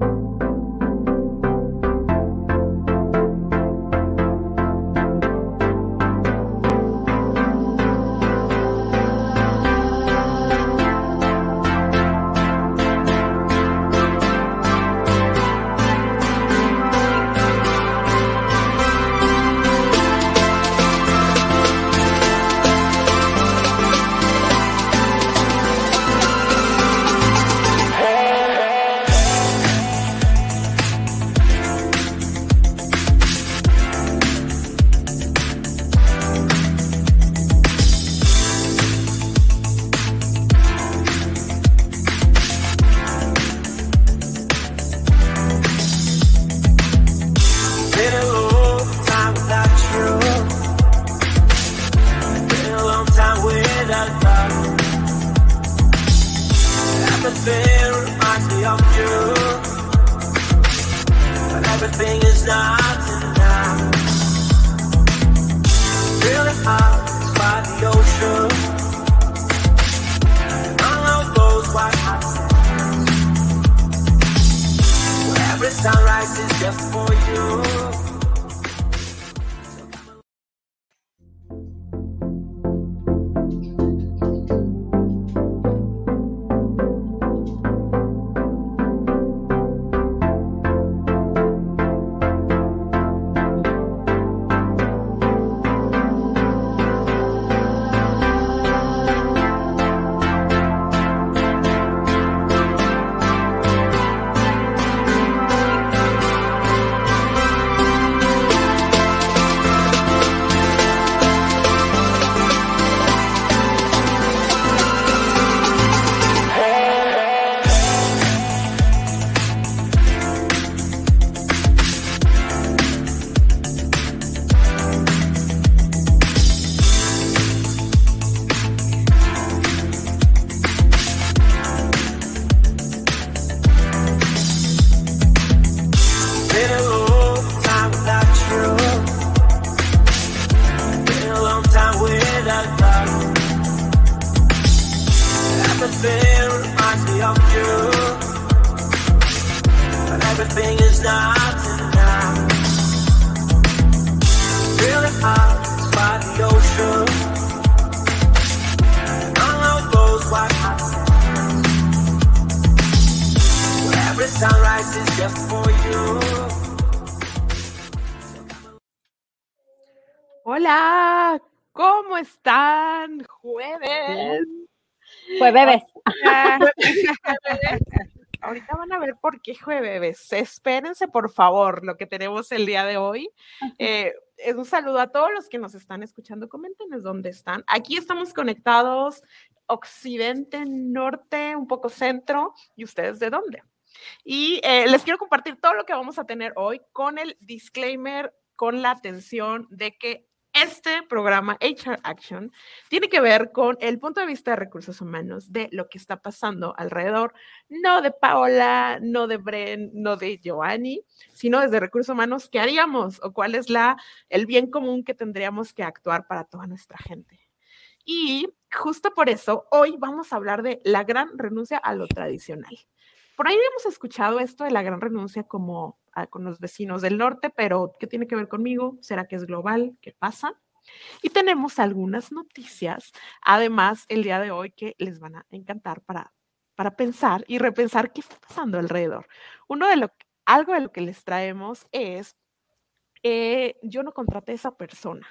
you Hola, ¿cómo están? Jueves. Jueves. Ahorita van a ver por qué jueves. Espérense, por favor, lo que tenemos el día de hoy. Eh, es un saludo a todos los que nos están escuchando. Coméntenos dónde están. Aquí estamos conectados, occidente, norte, un poco centro. ¿Y ustedes de dónde? Y eh, les quiero compartir todo lo que vamos a tener hoy con el disclaimer, con la atención de que este programa HR Action tiene que ver con el punto de vista de recursos humanos, de lo que está pasando alrededor, no de Paola, no de Bren, no de Giovanni, sino desde recursos humanos, ¿qué haríamos o cuál es la, el bien común que tendríamos que actuar para toda nuestra gente? Y justo por eso, hoy vamos a hablar de la gran renuncia a lo tradicional. Por ahí hemos escuchado esto de la gran renuncia como ah, con los vecinos del norte, pero ¿qué tiene que ver conmigo? ¿Será que es global? ¿Qué pasa? Y tenemos algunas noticias, además, el día de hoy que les van a encantar para, para pensar y repensar qué está pasando alrededor. Uno de lo, algo de lo que les traemos es, eh, yo no contraté a esa persona.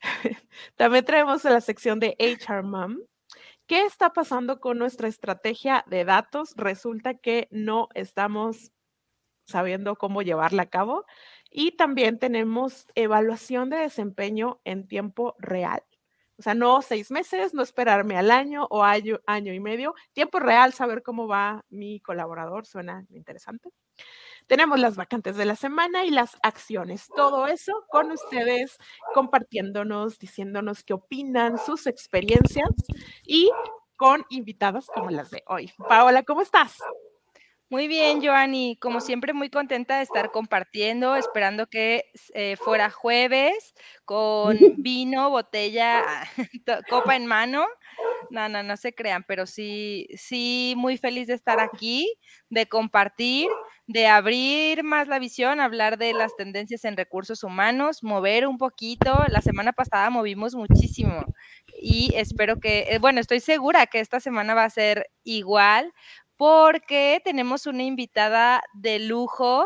También traemos la sección de HR Mom, ¿Qué está pasando con nuestra estrategia de datos? Resulta que no estamos sabiendo cómo llevarla a cabo. Y también tenemos evaluación de desempeño en tiempo real. O sea, no seis meses, no esperarme al año o año, año y medio. Tiempo real, saber cómo va mi colaborador, suena interesante. Tenemos las vacantes de la semana y las acciones. Todo eso con ustedes, compartiéndonos, diciéndonos qué opinan, sus experiencias y con invitadas como las de hoy. Paola, ¿cómo estás? Muy bien, Joanny. Como siempre, muy contenta de estar compartiendo, esperando que eh, fuera jueves con vino, botella, copa en mano. No, no, no se crean, pero sí, sí, muy feliz de estar aquí, de compartir, de abrir más la visión, hablar de las tendencias en recursos humanos, mover un poquito. La semana pasada movimos muchísimo y espero que, eh, bueno, estoy segura que esta semana va a ser igual porque tenemos una invitada de lujo.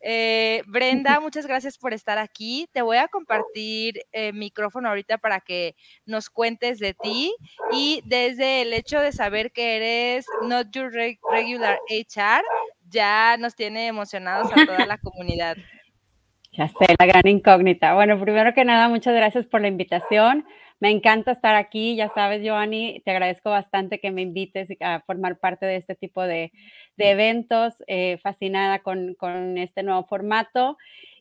Eh, Brenda, muchas gracias por estar aquí. Te voy a compartir el micrófono ahorita para que nos cuentes de ti y desde el hecho de saber que eres not your regular HR, ya nos tiene emocionados a toda la comunidad. Ya sé, la gran incógnita. Bueno, primero que nada, muchas gracias por la invitación. Me encanta estar aquí, ya sabes, Joanny, te agradezco bastante que me invites a formar parte de este tipo de, eventos, eh, fascinada con, este nuevo formato.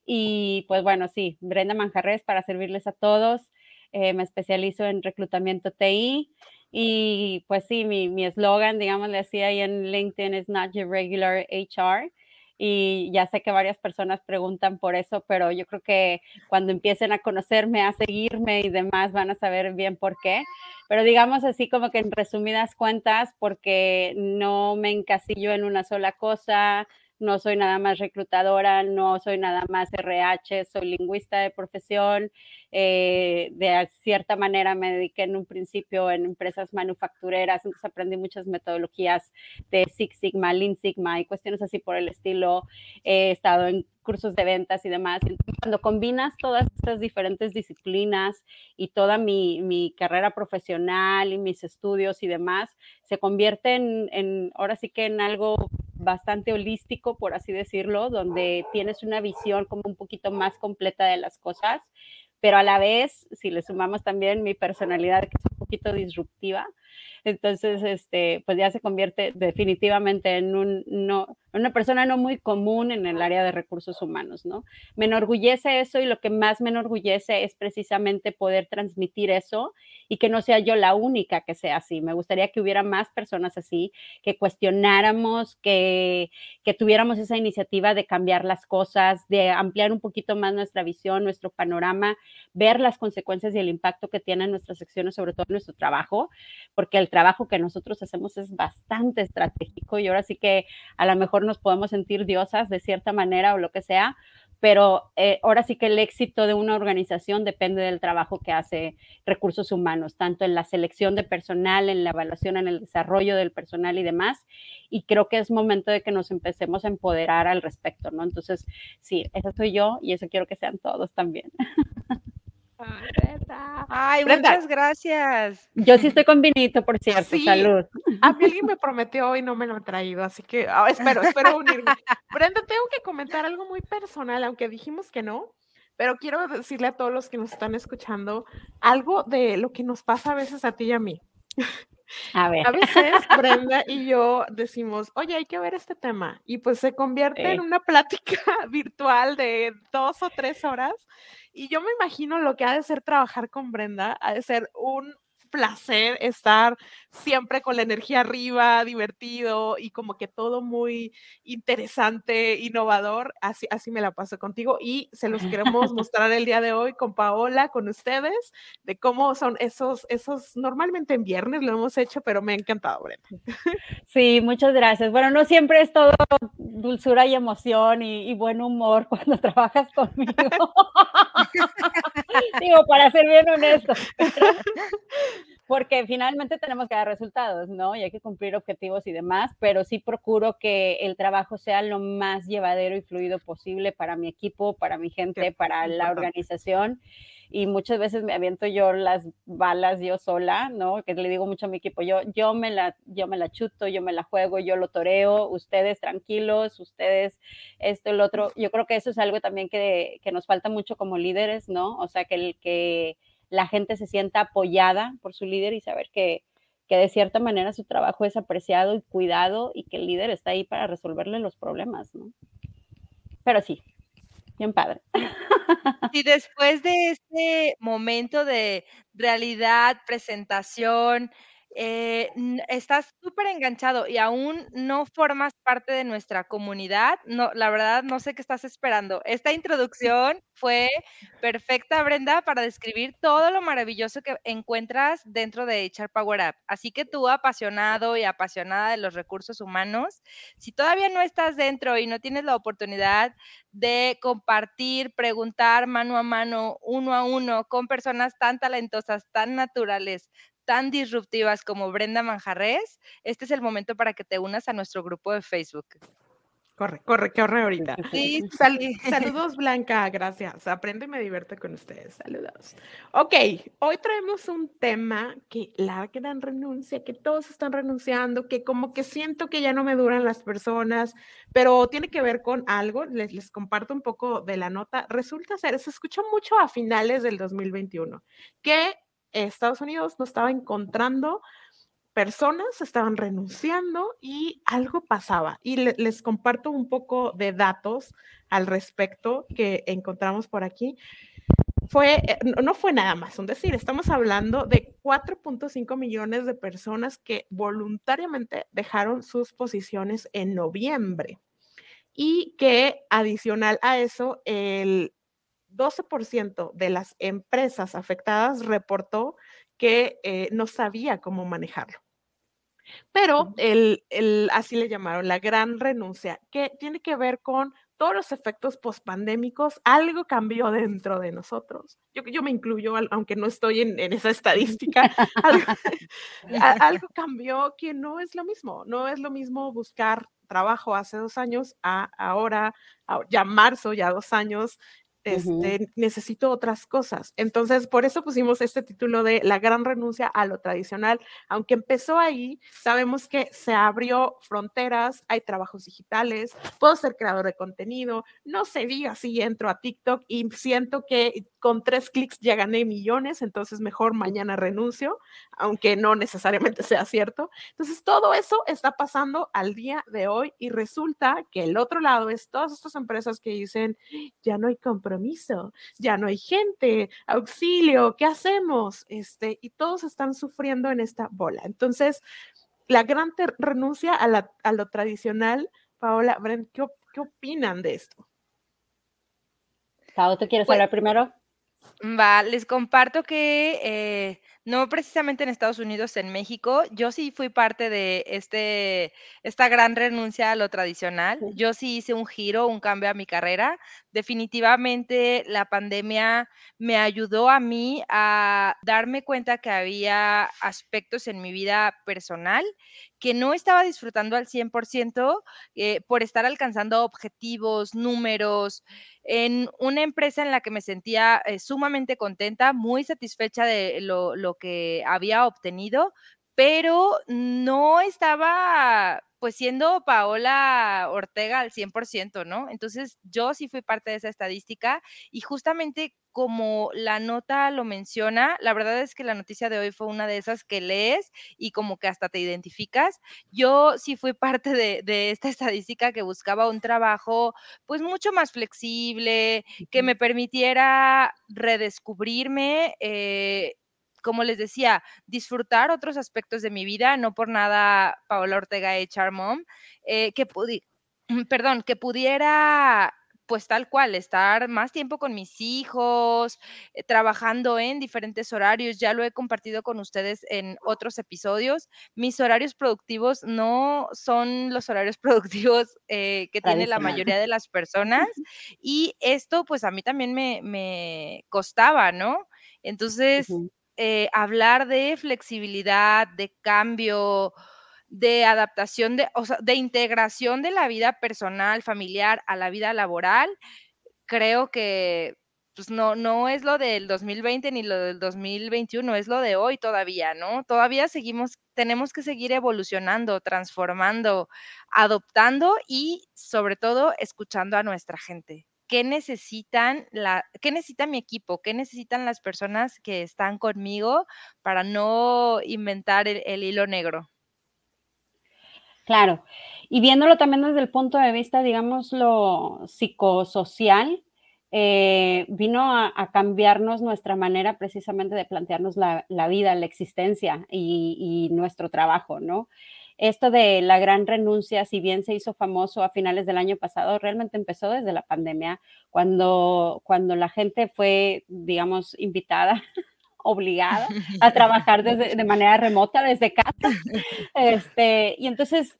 Y pues bueno, sí, Brenda Manjarres para servirles a todos. Eh, me especializo en reclutamiento TI y pues sí, mi eslogan, digamos, le decía ahí en LinkedIn es Not Your Regular HR. Y ya sé que varias personas preguntan por eso, pero yo creo que cuando empiecen a conocerme, a seguirme y demás, van a saber bien por qué. Pero digamos así como que en resumidas cuentas, porque no me encasillo en una sola cosa, no soy nada más reclutadora, no soy nada más RH, soy lingüista de profesión. Eh, de cierta manera me dediqué en un principio en empresas manufactureras, entonces aprendí muchas metodologías de Six Sigma, Lean Sigma y cuestiones así por el estilo. He estado en cursos de ventas y demás. Cuando combinas todas estas diferentes disciplinas y toda mi, mi carrera profesional y mis estudios y demás, se convierte en, en, ahora sí que en algo bastante holístico, por así decirlo, donde tienes una visión como un poquito más completa de las cosas, pero a la vez, si le sumamos también mi personalidad, que es un poquito disruptiva, entonces, este, pues ya se convierte definitivamente en un, no, una persona no muy común en el área de recursos humanos, ¿no? Me enorgullece eso y lo que más me enorgullece es precisamente poder transmitir eso y que no sea yo la única que sea así. Me gustaría que hubiera más personas así, que cuestionáramos, que, que tuviéramos esa iniciativa de cambiar las cosas, de ampliar un poquito más nuestra visión, nuestro panorama, ver las consecuencias y el impacto que tienen nuestras secciones, sobre todo en nuestro trabajo, porque el trabajo que nosotros hacemos es bastante estratégico y ahora sí que a lo mejor nos podemos sentir diosas de cierta manera o lo que sea, pero eh, ahora sí que el éxito de una organización depende del trabajo que hace recursos humanos, tanto en la selección de personal, en la evaluación, en el desarrollo del personal y demás. Y creo que es momento de que nos empecemos a empoderar al respecto, ¿no? Entonces, sí, esa soy yo y eso quiero que sean todos también. Ay, muchas gracias. Yo sí estoy con vinito, por cierto. Salud. A mí alguien me prometió y no me lo ha traído, así que ah, espero, espero unirme. Brenda, tengo que comentar algo muy personal, aunque dijimos que no, pero quiero decirle a todos los que nos están escuchando algo de lo que nos pasa a veces a ti y a mí. A ver. A veces Brenda y yo decimos, oye, hay que ver este tema. Y pues se convierte en una plática virtual de dos o tres horas. Y yo me imagino lo que ha de ser trabajar con Brenda, ha de ser un placer estar siempre con la energía arriba, divertido y como que todo muy interesante, innovador. Así, así me la paso contigo y se los queremos mostrar el día de hoy con Paola, con ustedes, de cómo son esos, esos, normalmente en viernes lo hemos hecho, pero me ha encantado, Brenda. Sí, muchas gracias. Bueno, no siempre es todo dulzura y emoción y, y buen humor cuando trabajas conmigo. Digo, para ser bien honesto porque finalmente tenemos que dar resultados, ¿no? Y hay que cumplir objetivos y demás, pero sí procuro que el trabajo sea lo más llevadero y fluido posible para mi equipo, para mi gente, para la organización. Y muchas veces me aviento yo las balas yo sola, ¿no? Que le digo mucho a mi equipo, yo, yo, me la, yo me la chuto, yo me la juego, yo lo toreo, ustedes tranquilos, ustedes esto, el otro. Yo creo que eso es algo también que, que nos falta mucho como líderes, ¿no? O sea, que el que la gente se sienta apoyada por su líder y saber que, que de cierta manera su trabajo es apreciado y cuidado y que el líder está ahí para resolverle los problemas, ¿no? Pero sí, padre. Y después de este momento de realidad, presentación, eh, estás súper enganchado y aún no formas parte de nuestra comunidad, no, la verdad no sé qué estás esperando. Esta introducción fue perfecta, Brenda, para describir todo lo maravilloso que encuentras dentro de HR Power Up. Así que tú, apasionado y apasionada de los recursos humanos, si todavía no estás dentro y no tienes la oportunidad de compartir, preguntar mano a mano, uno a uno, con personas tan talentosas, tan naturales, tan disruptivas como Brenda Manjarres, este es el momento para que te unas a nuestro grupo de Facebook. Corre, corre, corre ahorita. Sí, saludos, Blanca, gracias. Aprende y me divierte con ustedes. Saludos. Ok, hoy traemos un tema que la gran renuncia, que todos están renunciando, que como que siento que ya no me duran las personas, pero tiene que ver con algo. Les, les comparto un poco de la nota. Resulta ser, se escuchó mucho a finales del 2021, que Estados Unidos no estaba encontrando personas, estaban renunciando y algo pasaba. Y les comparto un poco de datos al respecto que encontramos por aquí. Fue, eh, no fue nada más un decir, estamos hablando de 4.5 millones de personas que voluntariamente dejaron sus posiciones en noviembre y que adicional a eso, el 12% de las empresas afectadas reportó que eh, no sabía cómo manejarlo. Pero el, así le llamaron la gran renuncia, que tiene que ver con todos los efectos pospandémicos, algo cambió dentro de nosotros. Yo, yo me incluyo, aunque no estoy en, esa estadística, algo, cambió que no es lo mismo, no es lo mismo buscar trabajo hace dos años a ahora, ya marzo, ya dos años, este, necesito otras cosas. Entonces, por eso pusimos este título de La gran renuncia a lo tradicional. Aunque empezó ahí, sabemos que se abrió fronteras, hay trabajos digitales, puedo ser creador de contenido, no se diga si entro a TikTok y siento que con tres clics ya gané millones, entonces mejor mañana renuncio, aunque no necesariamente sea cierto. Entonces, todo eso está pasando al día de hoy y resulta que el otro lado es todas estas empresas que dicen, ya no hay compromiso ya no hay gente, auxilio, ¿qué hacemos? Este, y todos están sufriendo en esta bola. Entonces, la gran renuncia a, lo tradicional, Paola, ¿qué, ¿qué, opinan de esto? ¿tú quieres pues hablar primero? Va, les comparto que eh, no precisamente en Estados Unidos, en México, yo sí fui parte de este, esta gran renuncia a lo tradicional. Yo sí hice un giro, un cambio a mi carrera. Definitivamente la pandemia me ayudó a mí a darme cuenta que había aspectos en mi vida personal que no estaba disfrutando al 100% eh, por estar alcanzando objetivos, números, en una empresa en la que me sentía eh, sumamente contenta, muy satisfecha de lo, lo que había obtenido, pero no estaba pues siendo Paola Ortega al 100%, ¿no? Entonces yo sí fui parte de esa estadística y justamente como la nota lo menciona, la verdad es que la noticia de hoy fue una de esas que lees y como que hasta te identificas. Yo sí fui parte de, esta estadística que buscaba un trabajo pues mucho más flexible, que me permitiera redescubrirme. Eh, como les decía, disfrutar otros aspectos de mi vida, no por nada Paola Ortega HR Mom, eh, que, perdón, que pudiera pues tal cual, estar más tiempo con mis hijos, eh, trabajando en diferentes horarios. Ya lo he compartido con ustedes en otros episodios. Mis horarios productivos no son los horarios productivos eh, que tiene la mayoría de las personas. Y esto pues a mí también me, costaba, ¿no? Entonces, eh, hablar de flexibilidad, de cambio, de adaptación, de, o sea, de integración de la vida personal, familiar a la vida laboral, creo que pues no, no es lo del 2020 ni lo del 2021, es lo de hoy todavía, ¿no? Todavía seguimos, tenemos que seguir evolucionando, transformando, adoptando y sobre todo escuchando a nuestra gente qué necesitan la, qué necesita mi equipo, qué necesitan las personas que están conmigo para no inventar el, hilo negro. Claro, y viéndolo también desde el punto de vista, digamos, lo psicosocial, eh, vino a, cambiarnos nuestra manera precisamente de plantearnos la, vida, la existencia y, nuestro trabajo, ¿no? Esto de la gran renuncia, si bien se hizo famoso a finales del año pasado, realmente empezó desde la pandemia, cuando, cuando la gente fue, digamos, invitada obligada a trabajar de manera remota desde casa. Este, y entonces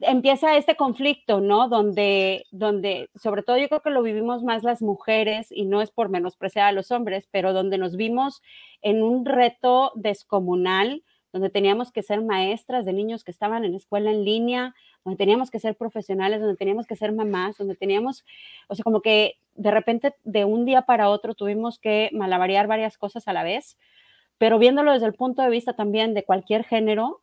empieza este conflicto, ¿no? Donde, donde, sobre todo yo creo que lo vivimos más las mujeres y no es por menospreciar a los hombres, pero donde nos vimos en un reto descomunal, donde teníamos que ser maestras de niños que estaban en escuela en línea, donde teníamos que ser profesionales, donde teníamos que ser mamás, donde teníamos, o sea, como que de repente de un día para otro tuvimos que malabarear varias cosas a la vez, pero viéndolo desde el punto de vista también de cualquier género,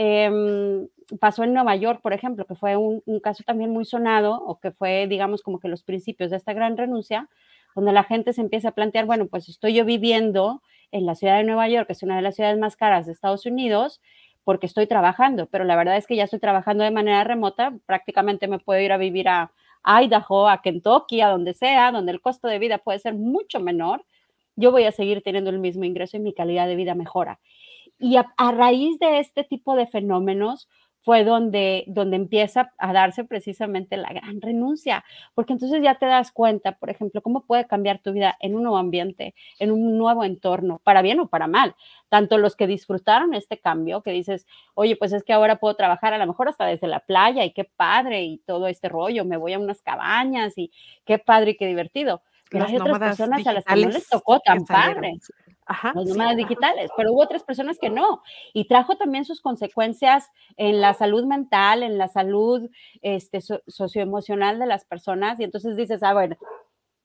Em, pasó en Nueva York, por ejemplo, que fue un, caso también muy sonado, o que fue, digamos, como que los principios de esta gran renuncia, donde la gente se empieza a plantear, bueno, pues estoy yo viviendo en la ciudad de Nueva York, que es una de las ciudades más caras de Estados Unidos, porque estoy trabajando, pero la verdad es que ya estoy trabajando de manera remota, prácticamente me puedo ir a vivir a Idaho, a Kentucky, a donde sea, donde el costo de vida puede ser mucho menor, yo voy a seguir teniendo el mismo ingreso y mi calidad de vida mejora. Y a, raíz de este tipo de fenómenos fue donde, donde empieza a darse precisamente la gran renuncia, porque entonces ya te das cuenta, por ejemplo, cómo puede cambiar tu vida en un nuevo ambiente, en un nuevo entorno, para bien o para mal. Tanto los que disfrutaron este cambio, que dices, oye, pues es que ahora puedo trabajar a lo mejor hasta desde la playa y qué padre y todo este rollo, me voy a unas cabañas y qué padre y qué divertido. Pero hay otras personas a las que no les tocó tan padre. Ajá, los nómadas digitales, pero hubo otras personas que no. Y trajo también sus consecuencias en la salud mental, en la salud este, socioemocional de las personas. Y entonces dices, ah, bueno,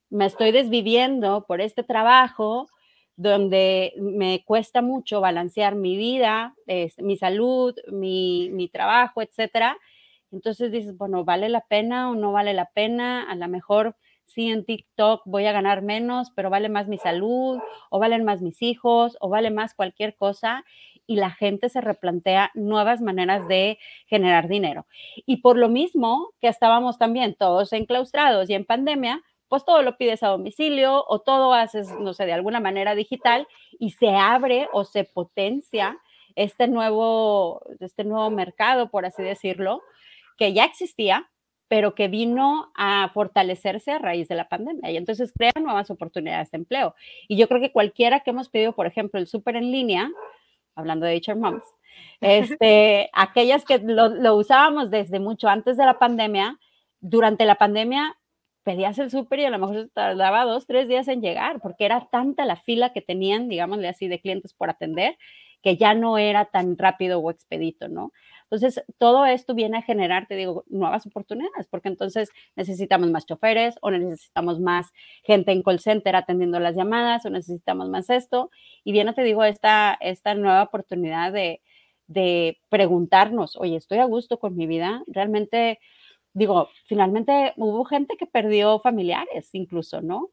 me estoy desviviendo por este trabajo donde me cuesta mucho balancear mi vida, mi salud, mi, mi trabajo, etcétera. Entonces dices, bueno, ¿vale la pena o no vale la pena? A lo mejor sí, en TikTok voy a ganar menos, pero vale más mi salud, o valen más mis hijos, o vale más cualquier cosa, y la gente se replantea nuevas maneras de generar dinero. Y por lo mismo que estábamos también todos enclaustrados y en pandemia, pues todo lo pides a domicilio o todo haces, no sé, de alguna manera digital y se abre o se potencia este nuevo, este nuevo mercado, por así decirlo, que ya existía, pero que vino a fortalecerse a raíz de la pandemia y entonces crea nuevas oportunidades de empleo. Y yo creo que cualquiera que hemos pedido, por ejemplo, el súper en línea, hablando de HR Moms, este, aquellas que lo, lo, usábamos desde mucho antes de la pandemia, durante la pandemia pedías el súper y a lo mejor tardaba dos, tres días en llegar, porque era tanta la fila que tenían, digámosle así, de clientes por atender, que ya no era tan rápido o expedito, ¿no? Entonces, todo esto viene a generar, te digo, nuevas oportunidades, porque entonces necesitamos más choferes o necesitamos más gente en call center atendiendo las llamadas o necesitamos más esto. Y viene, te digo, esta, esta nueva oportunidad de, de preguntarnos, oye, ¿estoy a gusto con mi vida? Realmente, digo, finalmente hubo gente que perdió familiares incluso, ¿no?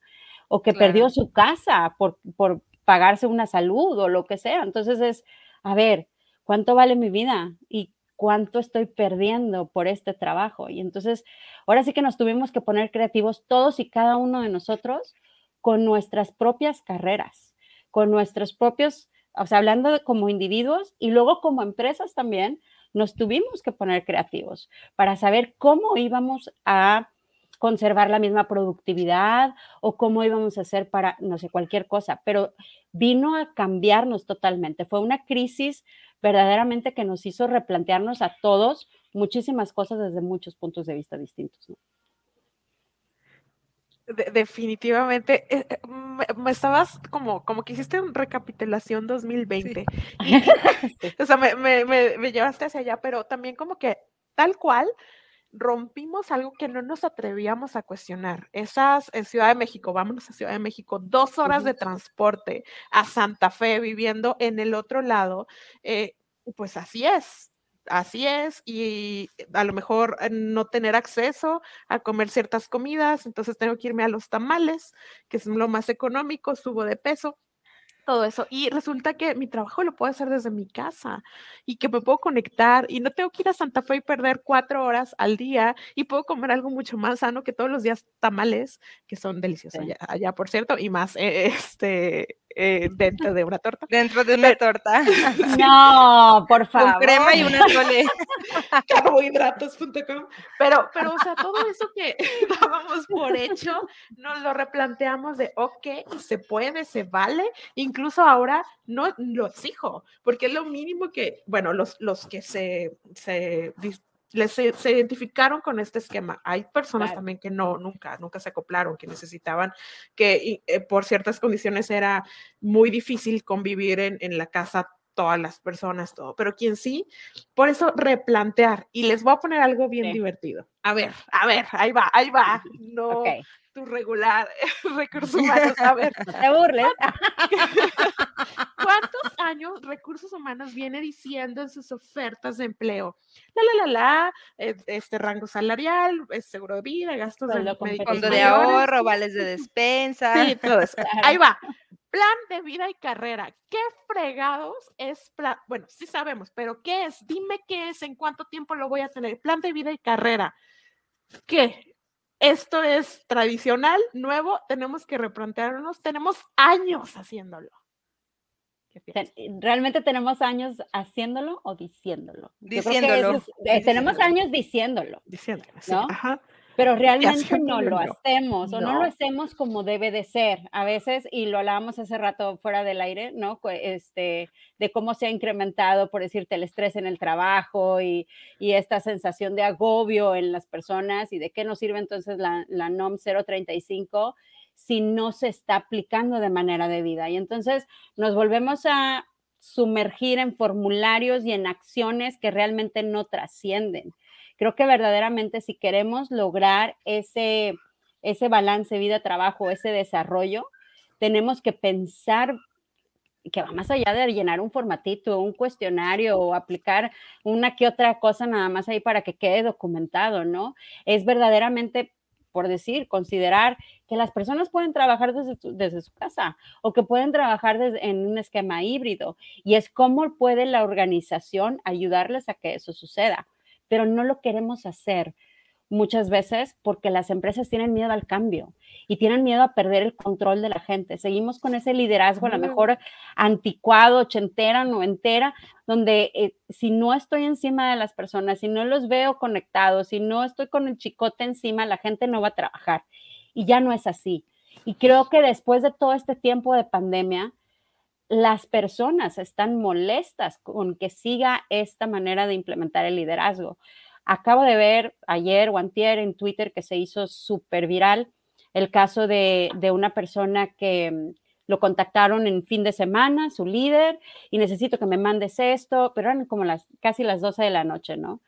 O que perdió su casa por, por pagarse una salud o lo que sea. Entonces es, a ver, ¿cuánto vale mi vida? Y cuánto estoy perdiendo por este trabajo. Y entonces, ahora sí que nos tuvimos que poner creativos todos y cada uno de nosotros con nuestras propias carreras, con nuestros propios, o sea, hablando como individuos y luego como empresas también, nos tuvimos que poner creativos para saber cómo íbamos a conservar la misma productividad o cómo íbamos a hacer para, no sé, cualquier cosa, pero vino a cambiarnos totalmente. Fue una crisis verdaderamente que nos hizo replantearnos a todos muchísimas cosas desde muchos puntos de vista distintos. definitivamente, eh, eh, me, estabas como, como que hiciste una recapitulación 2020. o sea, me, me, me llevaste hacia allá, pero también como que tal cual, rompimos algo que no nos atrevíamos a cuestionar. Esas en Ciudad de México, vámonos a Ciudad de México, dos horas de transporte a Santa Fe viviendo en el otro lado, eh, pues así es, así es, y a lo mejor eh, no tener acceso a comer ciertas comidas, entonces tengo que irme a los tamales, que es lo más económico, subo de peso todo eso. Y resulta que mi trabajo lo puedo hacer desde mi casa y que me puedo conectar y no tengo que ir a Santa Fe y perder cuatro horas al día y puedo comer algo mucho más sano que todos los días tamales, que son deliciosos allá, por cierto, y más eh, este, eh, dentro de una torta. Dentro de una torta. No, por favor. Con crema y una tole. Carbohidratos.com. Pero, pero, o sea, todo eso que dábamos por hecho, nos lo replanteamos de, ok, se puede, se vale. Incluso ahora no lo exijo, porque es lo mínimo que, bueno, los, los que se, se les, se, identificaron con este esquema. Hay personas también que no, nunca, nunca se acoplaron, que necesitaban, que eh, por ciertas condiciones era muy difícil convivir en, en la casa todas las personas, todo, pero quien sí, por eso replantear. Y les voy a poner algo bien divertido. A ver, a ver, ahí va, ahí va. No, tu regular recursos humanos. A ver. Te burles. ¿Cuántos años recursos humanos viene diciendo en sus ofertas de empleo? La, la, la, la, eh, este rango salarial, seguro de vida, gastos de Fondo de ahorro, vales de despensa. Sí, todo eso. Ahí va. Plan de vida y carrera. ¿Qué fregados es plan? Bueno, sí sabemos, pero ¿qué es? Dime qué es, en cuánto tiempo lo voy a tener. Plan de vida y carrera. ¿Qué? Esto es tradicional, nuevo, tenemos que replantearnos, tenemos años haciéndolo. ¿Realmente tenemos años haciéndolo o diciéndolo? Diciéndolo. Eh, tenemos años diciéndolo. Diciéndolo, sí. Ajá pero realmente no lo hacemos o no. lo hacemos como debe de ser. A veces, y lo hablábamos hace rato fuera del aire, ¿no? Este, de cómo se ha incrementado, por decirte, el estrés en el trabajo y, y esta sensación de agobio en las personas y de qué nos sirve entonces la, la NOM 035 si no se está aplicando de manera debida. Y entonces nos volvemos a sumergir en formularios y en acciones que realmente no trascienden. Creo que verdaderamente si queremos lograr ese, ese balance vida-trabajo, ese desarrollo, tenemos que pensar que va más allá de llenar un formatito, un cuestionario o aplicar una que otra cosa nada más ahí para que quede documentado, ¿no? Es verdaderamente, por decir, considerar que las personas pueden trabajar desde, su casa o que pueden trabajar en un esquema híbrido y es cómo puede la organización ayudarles a que eso suceda pero no lo queremos hacer muchas veces porque las empresas tienen miedo al cambio y tienen miedo a perder el control de la gente. Seguimos con ese liderazgo a lo mejor anticuado, ochentera, noventera, donde eh, si no estoy encima de las personas, si no los veo conectados, si no estoy con el chicote encima, la gente no va a trabajar. Y ya no es así. Y creo que después de todo este tiempo de pandemia, las personas están molestas con que siga esta manera de implementar el liderazgo. Acabo de ver ayer o en Twitter que se hizo súper viral el caso de, una persona que mm, lo contactaron en fin de semana, su líder, y necesito que me mandes esto, pero eran como las casi las 12 de la noche, ¿no?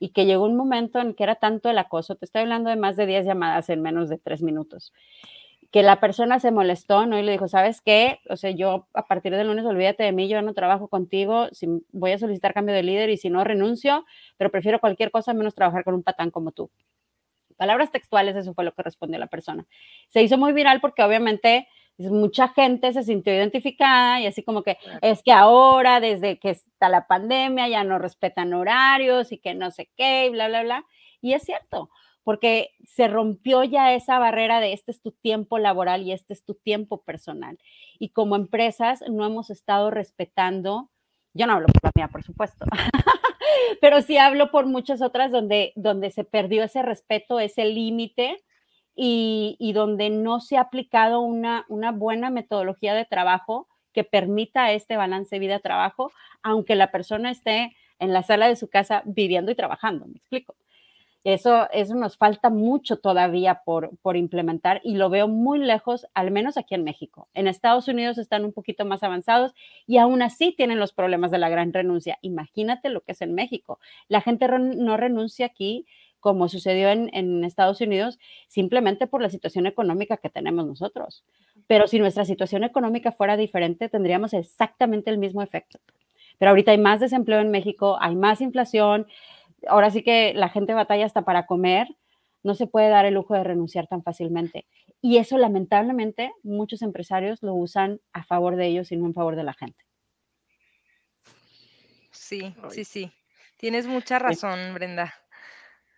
Y que llegó un momento en que era tanto el acoso, te estoy hablando de más de 10 llamadas en menos de 3 minutos, que la persona se molestó, ¿no? Y le dijo, ¿sabes qué? O sea, yo a partir del lunes olvídate de mí, yo no trabajo contigo, si voy a solicitar cambio de líder y si no renuncio, pero prefiero cualquier cosa menos trabajar con un patán como tú. Palabras textuales, eso fue lo que respondió la persona. Se hizo muy viral porque obviamente mucha gente se sintió identificada y así como que es que ahora, desde que está la pandemia, ya no respetan horarios y que no sé qué, y bla, bla, bla. Y es cierto, porque se rompió ya esa barrera de este es tu tiempo laboral y este es tu tiempo personal. Y como empresas no hemos estado respetando, yo no hablo por la mía, por supuesto, pero sí hablo por muchas otras donde, donde se perdió ese respeto, ese límite y, y, donde no se ha aplicado una, una buena metodología de trabajo que permita este balance vida-trabajo, aunque la persona esté en la sala de su casa viviendo y trabajando, me explico. Eso, eso nos falta mucho todavía por, por implementar y lo veo muy lejos, al menos aquí en México. En Estados Unidos están un poquito más avanzados y aún así tienen los problemas de la gran renuncia. Imagínate lo que es en México. La gente no renuncia aquí como sucedió en, en, Estados Unidos, simplemente por la situación económica que tenemos nosotros. Pero si nuestra situación económica fuera diferente, tendríamos exactamente el mismo efecto. Pero ahorita hay más desempleo en México, hay más inflación, ahora sí que la gente batalla hasta para comer, no se puede dar el lujo de renunciar tan fácilmente. Y eso lamentablemente muchos empresarios lo usan a favor de ellos y no en favor de la gente. Sí, sí, sí. Tienes mucha razón, Brenda.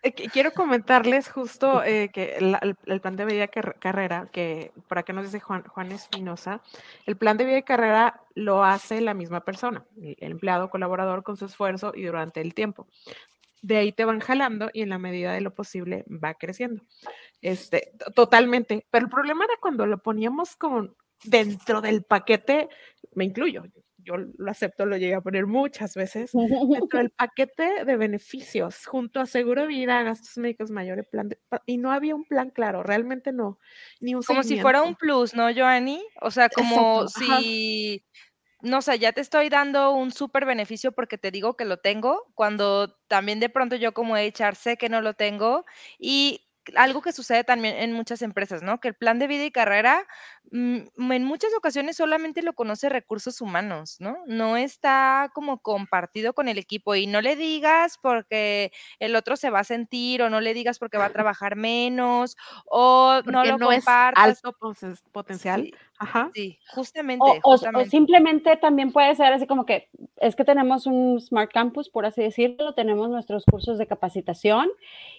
Eh, quiero comentarles justo eh, que el, plan de vida y carrera, que para qué nos dice Juan, Juan Espinosa, el plan de vida y carrera lo hace la misma persona, el empleado colaborador con su esfuerzo y durante el tiempo. De ahí te van jalando y en la medida de lo posible va creciendo. Este, totalmente. Pero el problema era cuando lo poníamos con dentro del paquete, me incluyo, yo lo acepto, lo llegué a poner muchas veces, dentro del paquete de beneficios, junto a seguro de vida, gastos médicos mayores, plan y no había un plan claro, realmente no, ni un Como si fuera un plus, ¿no, Joanny? O sea, como si, no sé, ya te estoy dando un súper beneficio porque te digo que lo tengo, cuando también de pronto yo como HR sé que no lo tengo y algo que sucede también en muchas empresas, ¿no? Que el plan de vida y carrera, mm, en muchas ocasiones solamente lo conoce recursos humanos, ¿no? No está como compartido con el equipo y no le digas porque el otro se va a sentir o no le digas porque va a trabajar menos o no lo no Es alto potencial. Ajá. Sí, justamente o, simplemente también puede ser así como que es que tenemos un Smart Campus, por así decirlo, tenemos nuestros cursos de capacitación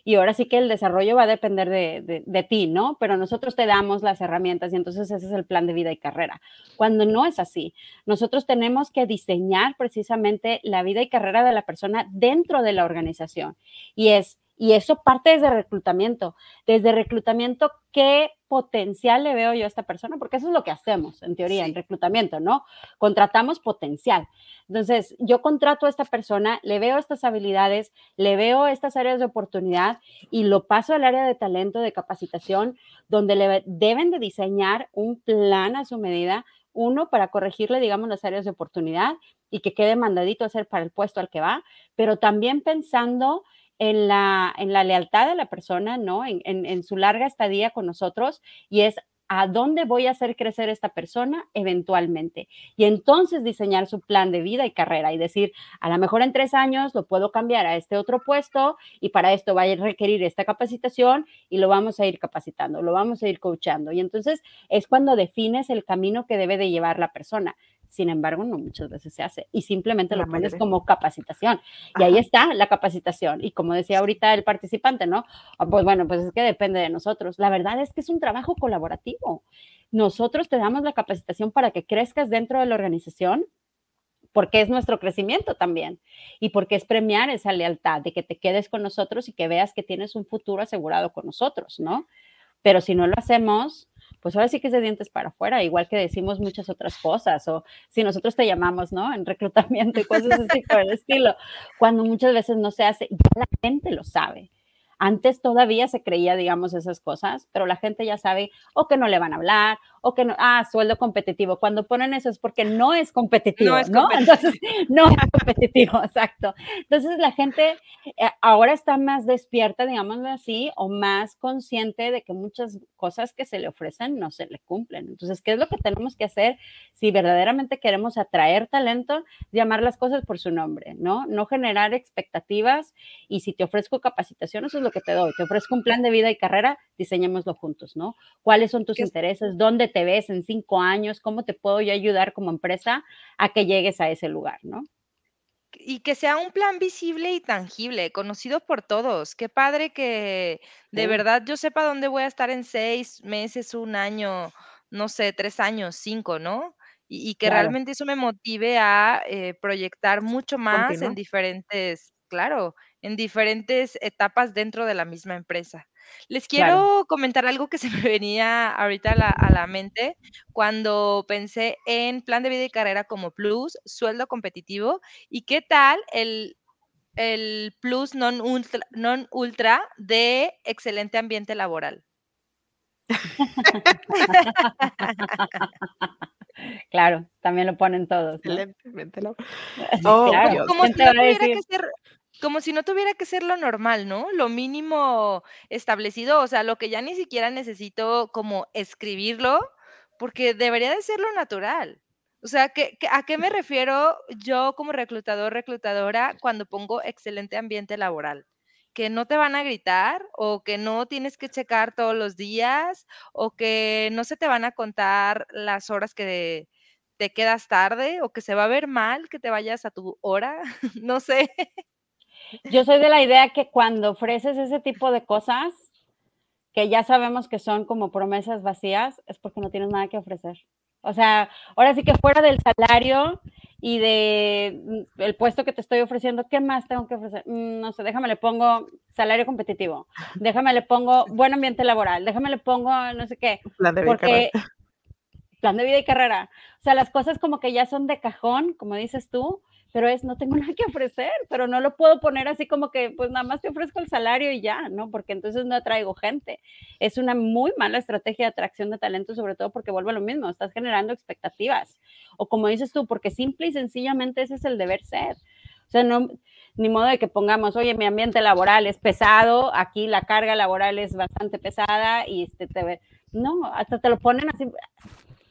y ahora sí que el desarrollo va a depender de, de, ti, ¿no? Pero nosotros te damos las herramientas y entonces ese es el plan de vida y carrera. Cuando no es así, nosotros tenemos que diseñar precisamente la vida y carrera de la persona dentro de la organización y es y eso parte desde reclutamiento. Desde reclutamiento, ¿qué potencial le veo yo a esta persona? Porque eso es lo que hacemos, en teoría, en reclutamiento, ¿no? Contratamos potencial. Entonces, yo contrato a esta persona, le veo estas habilidades, le veo estas áreas de oportunidad y lo paso al área de talento, de capacitación, donde le deben de diseñar un plan a su medida, uno para corregirle, digamos, las áreas de oportunidad y que quede mandadito a hacer para el puesto al que va, pero también pensando en la, en la lealtad de la persona, ¿no? En, en, su larga estadía con nosotros y es a dónde voy a hacer crecer esta persona eventualmente. Y entonces diseñar su plan de vida y carrera y decir, a lo mejor en tres años lo puedo cambiar a este otro puesto y para esto va a requerir esta capacitación y lo vamos a ir capacitando, lo vamos a ir coachando. Y entonces es cuando defines el camino que debe de llevar la persona. Sin embargo, no muchas veces se hace y simplemente lo pones como capacitación. Y ahí está la capacitación. Y como decía ahorita el participante, ¿no? Ah, pues bueno, pues es que depende de nosotros. La verdad es que es un trabajo colaborativo. Nosotros te damos la capacitación para que crezcas dentro de la organización, porque es nuestro crecimiento también y porque es premiar esa lealtad de que te quedes con nosotros y que veas que tienes un futuro asegurado con nosotros, ¿no? Pero si no lo hacemos, pues ahora sí que es de dientes para afuera, igual que decimos muchas otras cosas, o si nosotros te llamamos, ¿no? En reclutamiento y cosas así por el estilo, cuando muchas veces no se hace, ya la gente lo sabe. Antes todavía se creía, digamos, esas cosas, pero la gente ya sabe o que no le van a hablar o que no, ah, sueldo competitivo. Cuando ponen eso es porque no es competitivo, ¿no? Es Competitivo. Entonces, no es competitivo, exacto. Entonces, la gente eh, ahora está más despierta, digámoslo así, o más consciente de que muchas cosas que se le ofrecen no se le cumplen. Entonces, ¿qué es lo que tenemos que hacer si verdaderamente queremos atraer talento? Llamar las cosas por su nombre, ¿no? No generar expectativas y si te ofrezco capacitación, eso es lo que te doy. Te ofrezco un plan de vida y carrera, diseñémoslo juntos, ¿no? ¿Cuáles son tus intereses? ¿Dónde te ves en cinco años? ¿Cómo te puedo yo ayudar como empresa a que llegues a ese lugar, ¿no? y que sea un plan visible y tangible, conocido por todos. Qué padre que de verdad yo sepa dónde voy a estar en seis meses, un año, no sé, tres años, cinco, ¿no? Y, que realmente eso me motive a eh, proyectar mucho más en diferentes, claro, en diferentes etapas dentro de la misma empresa. Les quiero comentar algo que se me venía ahorita a la, mente cuando pensé en plan de vida y carrera como plus, sueldo competitivo y qué tal el, el plus non ultra, non ultra de excelente ambiente laboral. Claro, también lo ponen todos. Excelentemente laboral. Oh, como si no tuviera que ser como si no tuviera que ser lo normal, ¿no? Lo mínimo establecido, o sea, lo que ya ni siquiera necesito como escribirlo, porque debería de ser lo natural. O sea, a qué me refiero yo como reclutador, reclutadora, cuando pongo excelente ambiente laboral? que no te van a gritar o que no tienes que checar todos los días o que no se te van a contar las horas que te quedas tarde o que se va a ver mal que te vayas a tu hora, no sé. Yo soy de la idea que cuando ofreces ese tipo de cosas, que ya sabemos que son como promesas vacías, es porque no tienes nada que ofrecer. O sea, ahora sí que fuera del salario y de mm, el puesto que te estoy ofreciendo, ¿qué más tengo que ofrecer? Mm, no sé, déjame le pongo salario competitivo, déjame le pongo buen ambiente laboral, déjame le pongo no sé qué. Plan de vida porque plan de vida y carrera. O sea, las cosas como que ya son de cajón, como dices tú, pero es, no tengo nada que ofrecer, pero no lo puedo poner así como que, pues nada más te ofrezco el salario y ya, ¿no? Porque entonces no atraigo gente. Es una muy mala estrategia de atracción de talento, sobre todo porque vuelve a lo mismo, estás generando expectativas. O como dices tú, porque simple y sencillamente ese es el deber ser. O sea, no, ni modo de que pongamos, oye, mi ambiente laboral es pesado, aquí la carga laboral es bastante pesada y este te no, hasta te lo ponen así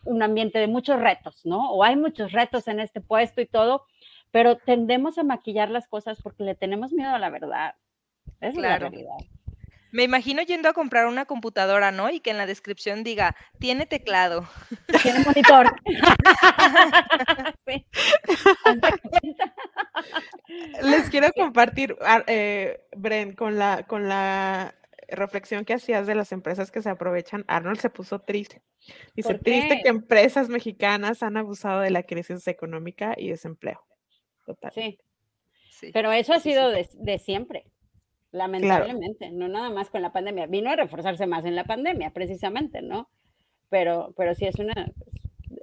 un ambiente de muchos retos, ¿no? O hay muchos retos en este puesto y todo, pero tendemos a maquillar las cosas porque le tenemos miedo a la verdad. Es la realidad. Me imagino yendo a comprar una computadora, ¿no? Y que en la descripción diga, tiene teclado. Tiene monitor. Les quiero compartir, ah, eh, Bren, con la, con la reflexión que hacías de las empresas que se aprovechan. Arnold se puso triste. Dice, triste que empresas mexicanas han abusado de la crisis económica y desempleo. Sí. Pero eso ha sido de, siempre, lamentablemente, no nada más con la pandemia. Vino a reforzarse más en la pandemia, precisamente, ¿no? Pero, pero sí es una,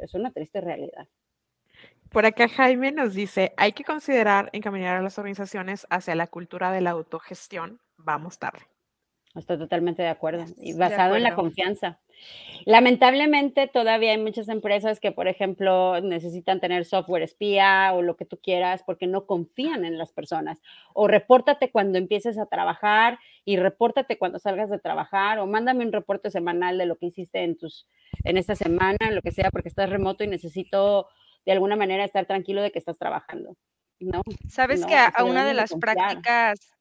es una triste realidad. Por acá Jaime nos dice, hay que considerar encaminar a las organizaciones hacia la cultura de la autogestión. Vamos tarde. Estoy totalmente de acuerdo. Y basado en la confianza. Lamentablemente todavía hay muchas empresas que, por ejemplo, necesitan tener software espía o lo que tú quieras porque no confían en las personas. O repórtate cuando empieces a trabajar y repórtate cuando salgas de trabajar o mándame un reporte semanal de lo que hiciste en tus en esta semana, lo que sea, porque estás remoto y necesito de alguna manera estar tranquilo de que estás trabajando. No. Sabes que a, una de las prácticas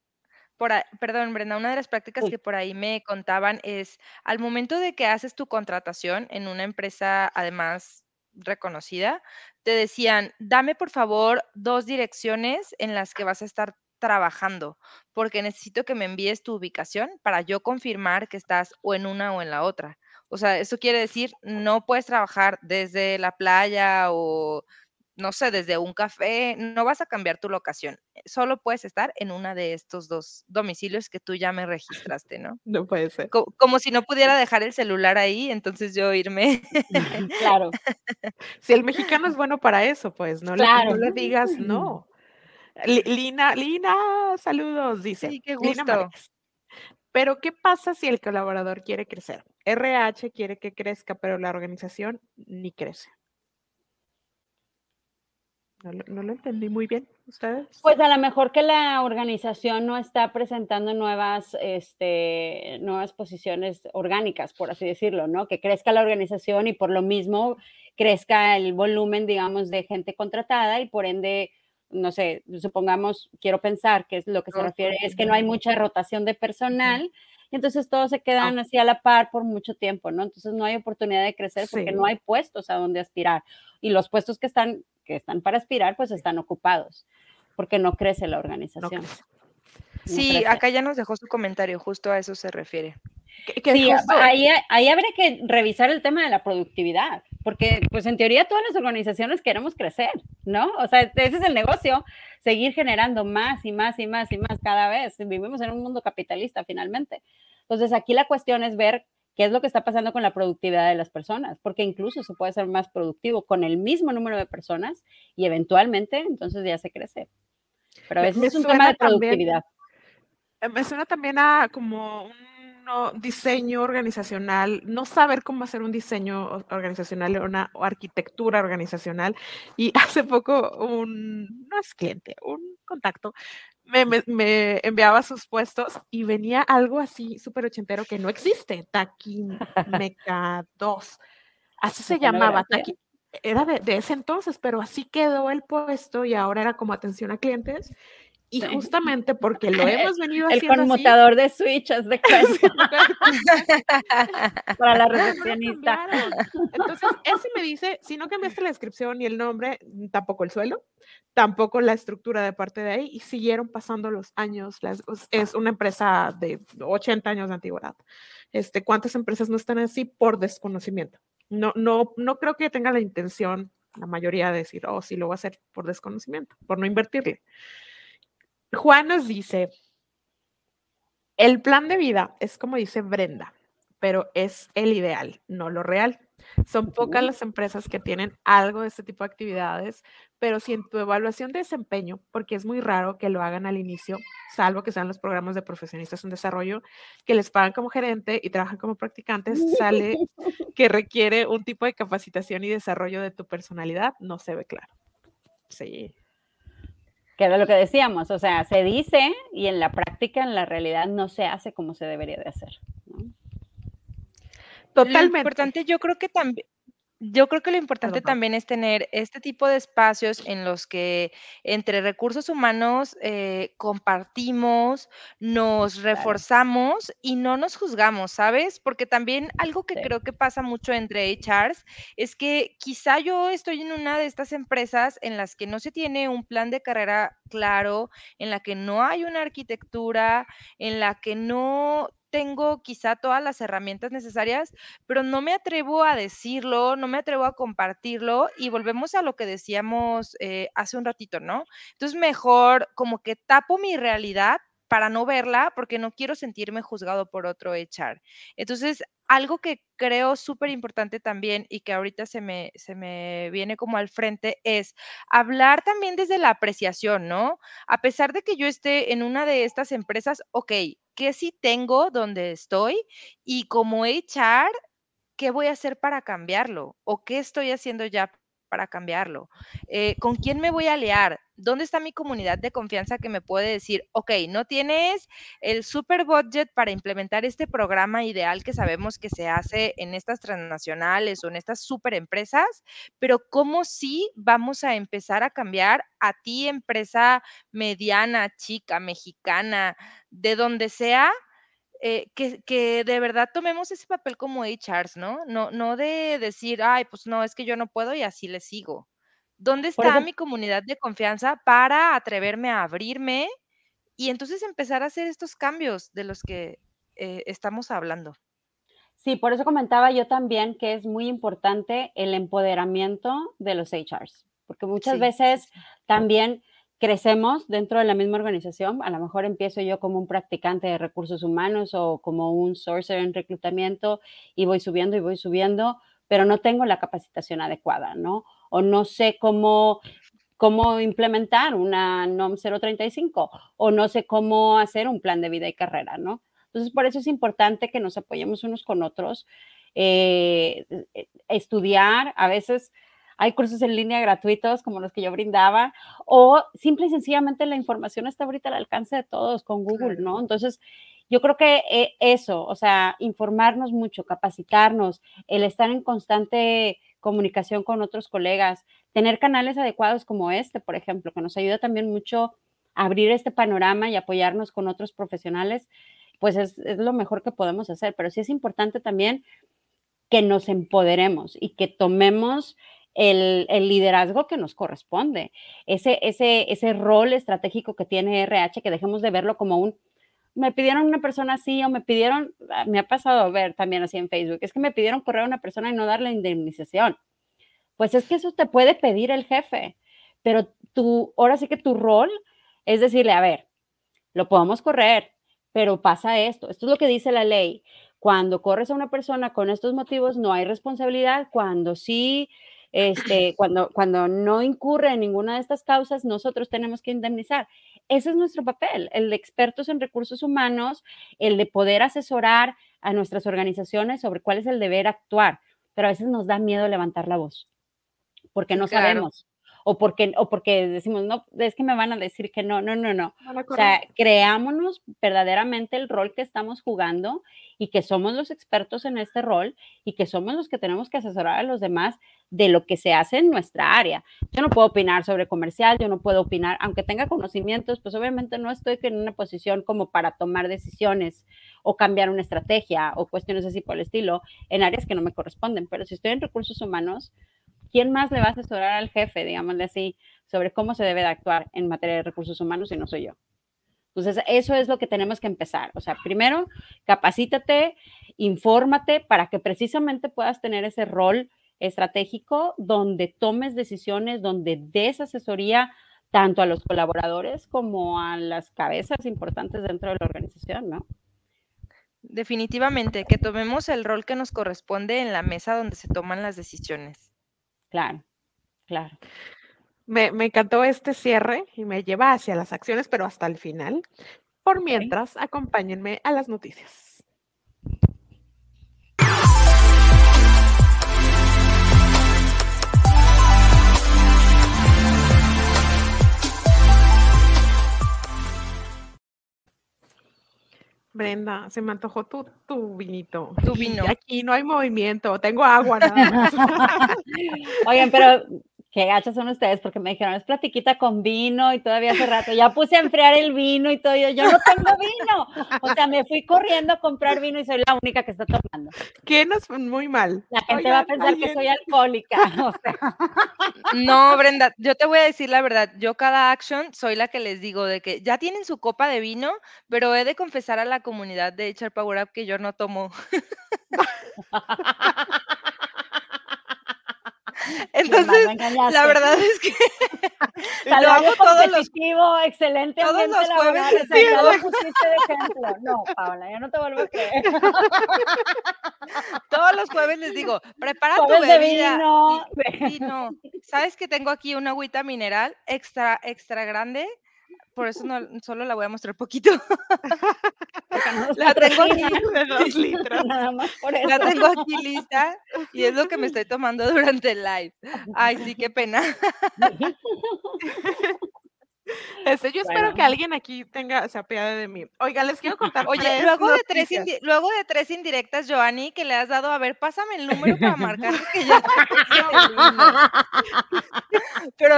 perdón, Brenda, una de las prácticas que por ahí me contaban es, al momento de que haces tu contratación en una empresa, además reconocida, te decían, dame por favor dos direcciones en las que vas a estar trabajando, porque necesito que me envíes tu ubicación para yo confirmar que estás o en una o en la otra. O sea, eso quiere decir, no puedes trabajar desde la playa o no sé, desde un café, no vas a cambiar tu locación, eh, solo puedes estar en una de estos dos domicilios que tú ya me registraste, ¿no? No puede ser. Como, si no pudiera dejar el celular ahí, entonces yo irme. Claro. Si el mexicano es bueno para eso, pues no, le, digas no. Lina, Lina, saludos, dice. Sí, qué gusto. pero, ¿qué pasa si el colaborador quiere crecer? RH quiere que crezca, pero la organización ni crece. No lo, entendí muy bien, ¿ustedes? Pues a lo mejor que la organización no está presentando nuevas, este, nuevas posiciones orgánicas, por así decirlo, ¿no? Que crezca la organización y por lo mismo crezca el volumen, digamos, de gente contratada y por ende, no sé, supongamos, quiero pensar que es lo que se refiere, es que no hay mucha rotación de personal. Y entonces todos se quedan así a la par por mucho tiempo, ¿no? Entonces no hay oportunidad de crecer porque no hay puestos a donde aspirar. Y los puestos que están que están para aspirar, pues están ocupados, porque no crece la organización. sí, acá ya nos dejó su comentario, justo a eso se refiere. sí, ahí, ahí habría que revisar el tema de la productividad, porque pues en teoría todas las organizaciones queremos crecer, ¿no? O sea, ese es el negocio, seguir generando más y más y más y más cada vez. Vivimos en un mundo capitalista finalmente. Entonces aquí la cuestión es ver qué es lo que está pasando con la productividad de las personas, porque incluso se puede ser más productivo con el mismo número de personas y eventualmente entonces ya se crece. Pero a veces es un tema de productividad. Eh, me suena también a como un diseño organizacional, no saber cómo hacer un diseño organizacional o una arquitectura organizacional. Y hace poco un, no es cliente, un contacto, me, enviaba sus puestos y venía algo así súper ochentero que no existe, Taquimeca 2. Así se llamaba, era de, ese entonces, pero así quedó el puesto y ahora era como atención a clientes Y justamente porque lo hemos venido el haciendo. El conmutador de switches de para la recepcionista. Entonces, ese me dice: si no cambiaste la descripción y el nombre, tampoco el suelo, tampoco la estructura de parte de ahí, y siguieron pasando los años. es una empresa de 80 años de antigüedad. Este, ¿Cuántas empresas no están así por desconocimiento? No, no, no creo que tenga la intención, la mayoría, de decir, oh, sí, lo voy a hacer por desconocimiento, por no invertirle. Juan nos dice, el plan de vida es como dice Brenda, pero es el ideal, no lo real. Son pocas las empresas que tienen algo de este tipo de actividades, pero si en tu evaluación de desempeño, porque es muy raro que lo hagan al inicio, salvo que sean los programas de profesionistas en desarrollo, que les pagan como gerente y trabajan como practicantes, sale que requiere un tipo de capacitación y desarrollo de tu personalidad, no se ve claro. Sí, que era lo que decíamos, o sea, se dice y en la práctica, en la realidad, no se hace como se debería de hacer. Totalmente. Lo importante, yo creo que también, yo creo que lo importante también es tener este tipo de espacios en los que entre recursos humanos eh, compartimos, nos reforzamos y no nos juzgamos, ¿sabes? Porque también algo que creo que pasa mucho entre HRs es que quizá yo estoy en una de estas empresas en las que no se tiene un plan de carrera claro, en la que no hay una arquitectura, en la que no tengo quizá todas las herramientas necesarias, pero no me atrevo a decirlo, no me atrevo a compartirlo y volvemos a lo que decíamos eh, hace un ratito, ¿no? Entonces mejor como que tapo mi realidad para no verla porque no quiero sentirme juzgado por otro echar. Entonces, algo que creo súper importante también y que ahorita se me, se me viene como al frente es hablar también desde la apreciación, ¿no? A pesar de que yo esté en una de estas empresas, ok, ¿qué sí tengo donde estoy? Y como echar, ¿qué voy a hacer para cambiarlo? ¿O qué estoy haciendo ya para cambiarlo? Eh, ¿Con quién me voy a aliar? ¿Dónde está mi comunidad de confianza que me puede decir, ok, no tienes el super budget para implementar este programa ideal que sabemos que se hace en estas transnacionales o en estas super empresas, pero cómo sí vamos a empezar a cambiar a ti, empresa mediana, chica, mexicana, de donde sea, eh, que, de verdad tomemos ese papel como HRs, ¿no? ¿no? No de decir, ay, pues no, es que yo no puedo y así le sigo. ¿Dónde está mi comunidad de confianza para atreverme a abrirme y entonces empezar a hacer estos cambios de los que eh, estamos hablando? Sí, por eso comentaba yo también que es muy importante el empoderamiento de los HRs, porque muchas veces también crecemos dentro de la misma organización. A lo mejor empiezo yo como un practicante de recursos humanos o como un sourcer en reclutamiento y voy subiendo y voy subiendo, pero no tengo la capacitación adecuada, ¿no? O no sé cómo cómo implementar una NOM 035 o no sé cómo hacer un plan de vida y carrera, ¿no? Entonces, por eso es importante que nos apoyemos unos con otros, eh, eh, estudiar, a veces hay cursos en línea gratuitos como los que yo brindaba, o simple y sencillamente la información está ahorita al alcance de todos con Google, ¿no? Entonces, yo creo que eh, eso, o sea, informarnos mucho, capacitarnos, el estar en constante comunicación con otros colegas, tener canales adecuados como este, por ejemplo, que nos ayuda también mucho a abrir este panorama y apoyarnos con otros profesionales, pues es, es lo mejor que podemos hacer. Pero sí es importante también que nos empoderemos y que tomemos el, liderazgo que nos corresponde, ese, ese, ese rol estratégico que tiene RH, que dejemos de verlo como un, me pidieron una persona así o me pidieron, ah, me ha pasado a ver también así en Facebook, es que me pidieron correr a una persona y no darle indemnización. Pues es que eso te puede pedir el jefe, pero tú, ahora sí que tu rol es decirle, a ver, lo podemos correr, pero pasa esto, esto es lo que dice la ley. Cuando corres a una persona con estos motivos no hay responsabilidad, cuando sí este, cuando, cuando no incurre en ninguna de estas causas, nosotros tenemos que indemnizar. Ese es nuestro papel, el de expertos en recursos humanos, el de poder asesorar a nuestras organizaciones sobre cuál es el deber actuar, pero a veces nos da miedo levantar la voz, porque no sabemos. O porque, o porque decimos, no, es que me van a decir que no, no, no, no. O sea, creámonos verdaderamente el rol que estamos jugando y que somos los expertos en este rol y que somos los que tenemos que asesorar a los demás de lo que se hace en nuestra área. Yo no puedo opinar sobre comercial, yo no puedo opinar, aunque tenga conocimientos, pues obviamente no estoy en una posición como para tomar decisiones o cambiar una estrategia o cuestiones así por el estilo en áreas que no me corresponden. Pero si estoy en recursos humanos, ¿quién más le va a asesorar al jefe, digámosle así, sobre cómo se debe de actuar en materia de recursos humanos si no soy yo? Entonces, eso es lo que tenemos que empezar. O sea, primero, capacítate, infórmate para que precisamente puedas tener ese rol estratégico donde tomes decisiones, donde des asesoría tanto a los colaboradores como a las cabezas importantes dentro de la organización, ¿no? Definitivamente, que tomemos el rol que nos corresponde en la mesa donde se toman las decisiones. Claro, claro. Me, encantó este cierre y me lleva hacia las acciones, pero hasta el final. Por mientras, acompáñenme a las noticias. Brenda, se me antojó tu, tu vinito. Tu vino. aquí no hay movimiento, tengo agua nada más. Oigan, pero qué gachas son ustedes, porque me dijeron, es platiquita con vino y todavía hace rato ya puse a enfriar el vino y todo, yo, yo no tengo vino. O sea, me fui corriendo a comprar vino y soy la única que está tomando. ¿Qué nos muy mal? La gente va a pensar que soy alcohólica. No, Brenda, yo te voy a decir la verdad, yo cada action soy la que les digo de que ya tienen su copa de vino, pero he de confesar a la comunidad de Echar Power Up que yo no tomo. Entonces, la verdad es que lo hago todos los excelente todos los jueves. Sí, lo pusiste de ejemplo. No, Paola, yo no te vuelvo a creer. todos los jueves les digo, prepara tu bebida. Vino. ¿Sabes que tengo aquí una agüita mineral extra extra grande? Por eso no, solo la voy a mostrar poquito. la tengo aquí de dos litros. Nada más por eso. La tengo aquí lista y es lo que me estoy tomando durante el live. Ay, sí, qué pena. Este, yo espero que alguien aquí tenga, se apiade de mí. Oiga, les quiero contar. Oye, luego de, tres luego de tres indirectas, Joanny, que le has dado, a ver, pásame el número para marcar que ya.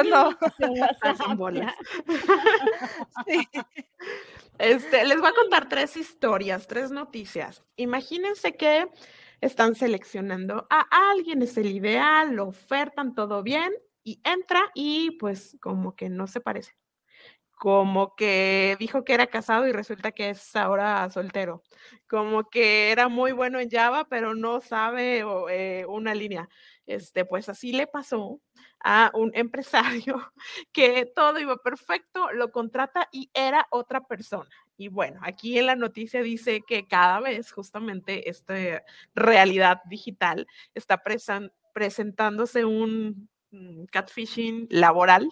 Pero no. Este, les voy a contar tres historias, tres noticias. Imagínense que están seleccionando a alguien, es el ideal, lo ofertan todo bien y entra y pues como que no se parece como que dijo que era casado y resulta que es ahora soltero, como que era muy bueno en Java, pero no sabe eh, una línea. Este, pues así le pasó a un empresario que todo iba perfecto, lo contrata y era otra persona. Y bueno, aquí en la noticia dice que cada vez justamente esta realidad digital está presentándose un mm, catfishing laboral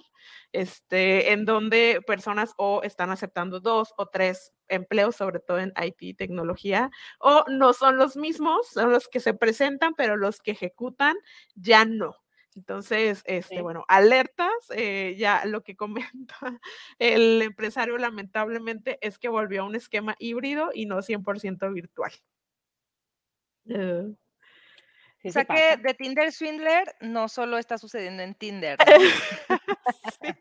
este, en donde personas o están aceptando dos o tres empleos, sobre todo en IT y tecnología, o no son los mismos, son los que se presentan, pero los que ejecutan ya no. Entonces, este, bueno, alertas, eh, ya lo que comenta el empresario lamentablemente es que volvió a un esquema híbrido y no 100% virtual. O sea que de Tinder Swindler no solo está sucediendo en Tinder.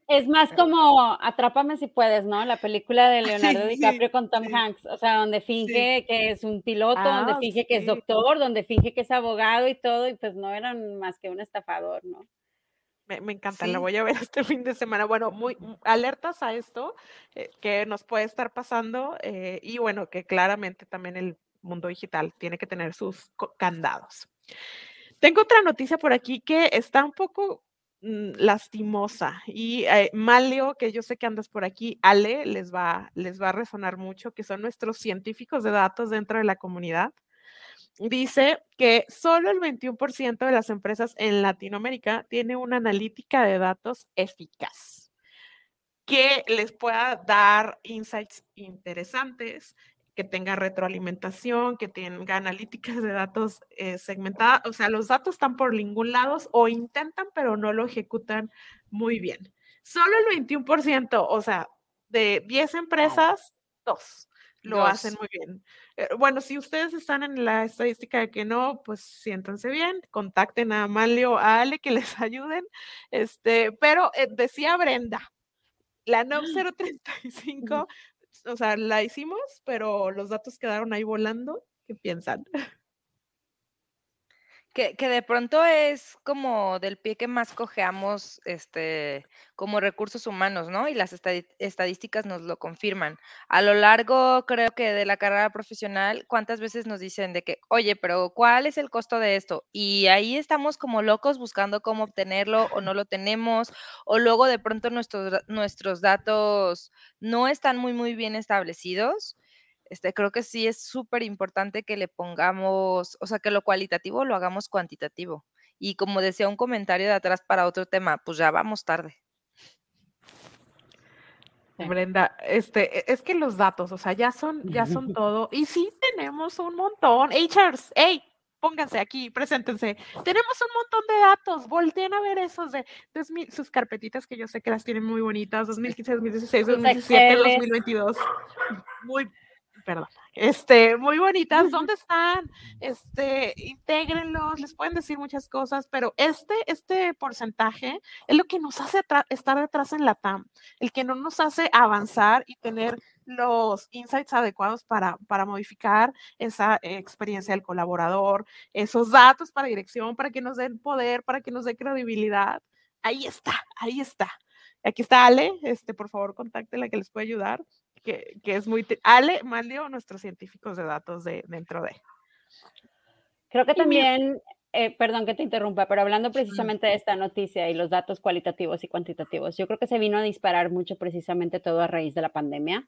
Es más como Atrápame si puedes, ¿no? La película de Leonardo DiCaprio con Tom Hanks, o sea, donde finge que es un piloto, donde ah, finge que es doctor, donde finge que es abogado y todo, y pues no eran más que un estafador, ¿no? Me, encanta, la voy a ver este fin de semana. Bueno, muy alertas a esto eh, que nos puede estar pasando eh, y bueno, que claramente también el mundo digital tiene que tener sus candados. Tengo otra noticia por aquí que está un poco mm, lastimosa y eh, que yo sé que andas por aquí, Ale, les va, les va a resonar mucho, que son nuestros científicos de datos dentro de la comunidad. Dice que solo el 21% de las empresas en Latinoamérica tiene una analítica de datos eficaz que les pueda dar insights interesantes que tenga retroalimentación, que tenga analíticas de datos eh, segmentadas. O sea, los datos están por ningún lado o intentan, pero no lo ejecutan muy bien. Solo el 21%, o sea, de 10 empresas, dos lo hacen muy bien. Eh, bueno, si ustedes están en la estadística de que no, pues siéntanse bien, contacten a Amalio, a Ale, que les ayuden. Este, pero eh, decía Brenda, la NOM 035 o sea, la hicimos, pero los datos quedaron ahí volando. ¿Qué piensan? Que, de pronto es como del pie que más cojeamos este, como recursos humanos, ¿no? Y las estadísticas nos lo confirman. A lo largo, creo que de la carrera profesional, ¿cuántas veces nos dicen de que, oye, pero ¿cuál es el costo de esto? Y ahí estamos como locos buscando cómo obtenerlo o no lo tenemos, o luego de pronto nuestros, nuestros datos no están muy, muy bien establecidos este, creo que sí es súper importante que le pongamos, o sea, que lo cualitativo lo hagamos cuantitativo. Y como decía un comentario de atrás para otro tema, pues ya vamos tarde. Brenda, este, e, es que los datos, o sea, ya son, ya son todo. Y sí tenemos un montón. HRs, hey, pónganse aquí, preséntense. Tenemos un montón de datos. Volteen a ver esos de, sus carpetitas que yo sé que las tienen muy bonitas, 2015, 2016, 2017, 2022. Muy perdón, este, muy bonitas, ¿dónde están? Este, intégrenlos, les pueden decir muchas cosas, pero este, este porcentaje es lo que nos hace estar detrás en la TAM, el que no nos hace avanzar y tener los insights adecuados para, para modificar esa experiencia del colaborador, esos datos para dirección, para que nos den poder, para que nos dé credibilidad. Ahí está, ahí está. Aquí está Ale, este, por favor, contáctela que les puede ayudar que, es muy... Ale Malio, nuestros científicos de datos de, dentro de... Creo que también, eh, perdón que te interrumpa, pero hablando precisamente de esta noticia y los datos cualitativos y cuantitativos, yo creo que se vino a disparar mucho precisamente todo a raíz de la pandemia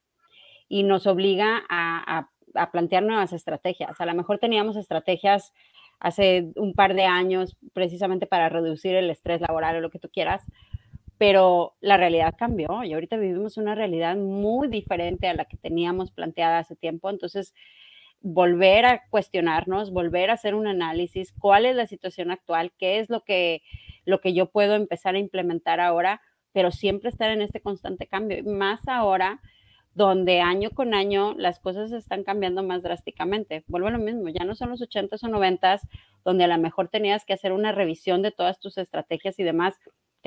y nos obliga a, a plantear nuevas estrategias. A lo mejor teníamos estrategias hace un par de años precisamente para reducir el estrés laboral o lo que tú quieras, pero la realidad cambió y ahorita vivimos una realidad muy diferente a la que teníamos planteada hace tiempo. Entonces, volver a cuestionarnos, volver a hacer un análisis, cuál es la situación actual, qué es lo que, lo que yo puedo empezar a implementar ahora, pero siempre estar en este constante cambio. Más ahora, donde año con año las cosas están cambiando más drásticamente. Vuelvo a lo mismo, ya no son los 80s o 90s, donde a lo mejor tenías que hacer una revisión de todas tus estrategias y demás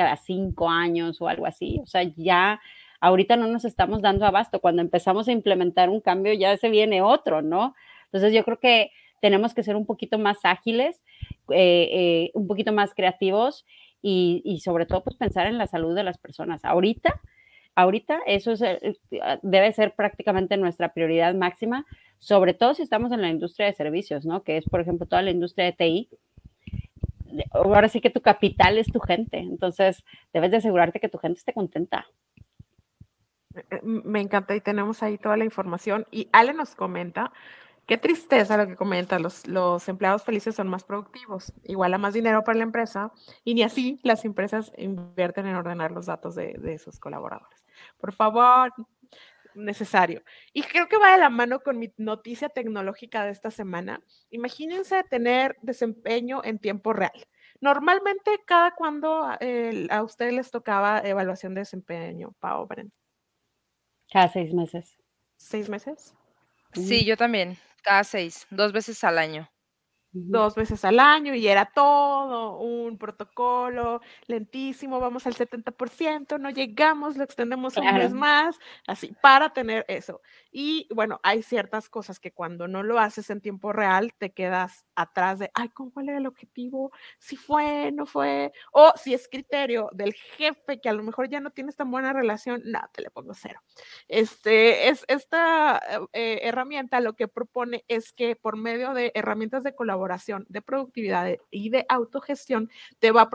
cada cinco años o algo así. O sea, ya ahorita no nos estamos dando abasto. Cuando empezamos a implementar un cambio, ya se viene otro, ¿no? Entonces yo creo que tenemos que ser un poquito más ágiles, eh, eh, un poquito más creativos y, sobre todo pues pensar en la salud de las personas. Ahorita, ahorita eso eh, debe ser prácticamente nuestra prioridad máxima, sobre todo si estamos en la industria de servicios, ¿no? Que es, por ejemplo, toda la industria de TI ahora sí que tu capital es tu gente, entonces debes de asegurarte que tu gente esté contenta. Eh, eh, me encanta y tenemos ahí toda la información. Y Ale nos comenta, qué tristeza lo que comenta, los, los empleados felices son más productivos, igual a más dinero para la empresa y ni así las empresas invierten en ordenar los datos de, de sus colaboradores. Por favor, necesario. Y creo que va de la mano con mi noticia tecnológica de esta semana. Imagínense tener desempeño en tiempo real. Normalmente, ¿cada cuando a ustedes les tocaba evaluación de desempeño, Pau, Bren? Cada seis meses. ¿Seis meses? Sí, yo también, cada seis, dos veces al año dos veces al año y era todo un protocolo lentísimo, vamos al 70%, no llegamos, lo extendemos un mes más, así, para tener eso. Y bueno, hay ciertas cosas que cuando no lo haces en tiempo real, te quedas atrás de, ay, ¿cómo cuál era el objetivo? Si fue, no fue, o si es criterio del jefe que a lo mejor ya no tienes tan buena relación, no, te le pongo cero. Este, es, esta eh, herramienta lo que propone es que por medio de herramientas de colaboración, de productividad y de autogestión, te va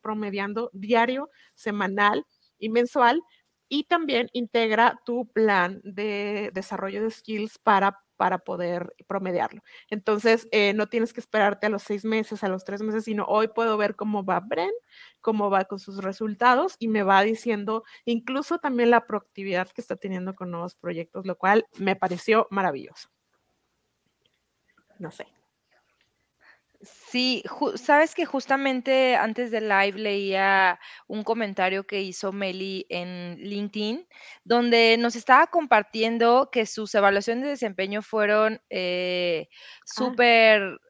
promediando diario, semanal y mensual y también integra tu plan de desarrollo de skills para para poder promediarlo. Entonces, eh, no tienes que esperarte a los seis meses, a los tres meses, sino hoy puedo ver cómo va Bren, cómo va con sus resultados y me va diciendo incluso también la productividad que está teniendo con nuevos proyectos, lo cual me pareció maravilloso. No sé. Sí, sabes que justamente antes del live leía un comentario que hizo Meli en LinkedIn, donde nos estaba compartiendo que sus evaluaciones de desempeño fueron eh, ah. súper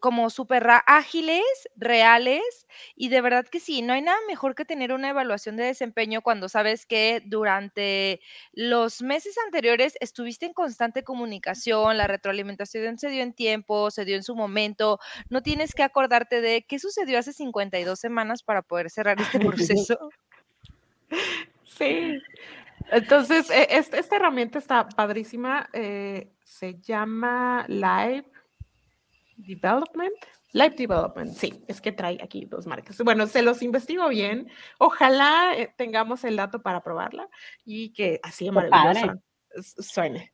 como súper ágiles, reales, y de verdad que sí, no hay nada mejor que tener una evaluación de desempeño cuando sabes que durante los meses anteriores estuviste en constante comunicación, la retroalimentación se dio en tiempo, se dio en su momento, no tienes que acordarte de qué sucedió hace 52 semanas para poder cerrar este proceso. Sí. Entonces, e, esta, herramienta está padrísima. Eh, se llama Live Development. Live Development, sí, es que trae aquí dos marcas. Bueno, se los investigo bien. Ojalá eh, tengamos el dato para probarla y que así de maravilloso suene.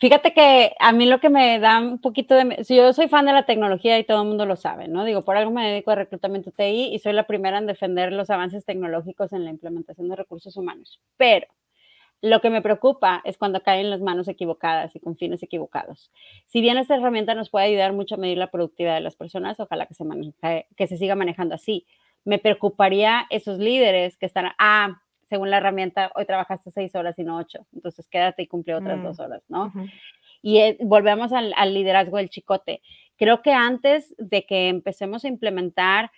Fíjate que a mí lo que me da un poquito de... Si yo soy fan de la tecnología y todo el mundo lo sabe, ¿no? Digo, por algo me dedico a reclutamiento TI y soy la primera en defender los avances tecnológicos en la implementación de recursos humanos. Pero lo que me preocupa es cuando caen en las manos equivocadas y con fines equivocados. Si bien esta herramienta nos puede ayudar mucho a medir la productividad de las personas, ojalá que se, que se siga manejando así. Me preocuparía esos líderes que están, ah, según la herramienta, hoy trabajaste seis horas y no ocho, entonces quédate y cumple otras dos mm, horas, ¿no? Y volvemos al, liderazgo del chicote. Creo que antes de que empecemos a implementar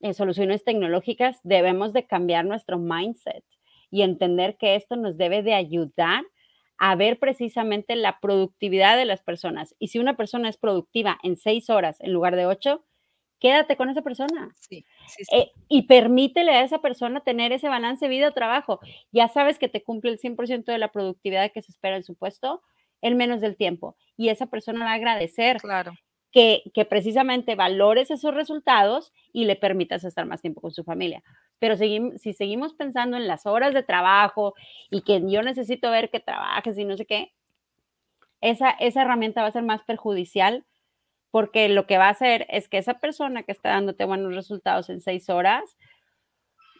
eh, soluciones tecnológicas, debemos de cambiar nuestro mindset y entender que esto nos debe de ayudar a ver precisamente la productividad de las personas. Y si una persona es productiva en seis horas en lugar de ocho, quédate con esa persona. Sí, eh, y permítele a esa persona tener ese balance vida-trabajo. Ya sabes que te cumple el 100% de la productividad que se espera en su puesto en menos del tiempo. Y esa persona va a agradecer claro que, precisamente valores esos resultados y le permitas estar más tiempo con su familia. Pero si seguimos pensando en las horas de trabajo y que yo necesito ver que trabajes y no sé qué, esa, esa herramienta va a ser más perjudicial porque lo que va a hacer es que esa persona que está dándote buenos resultados en seis horas,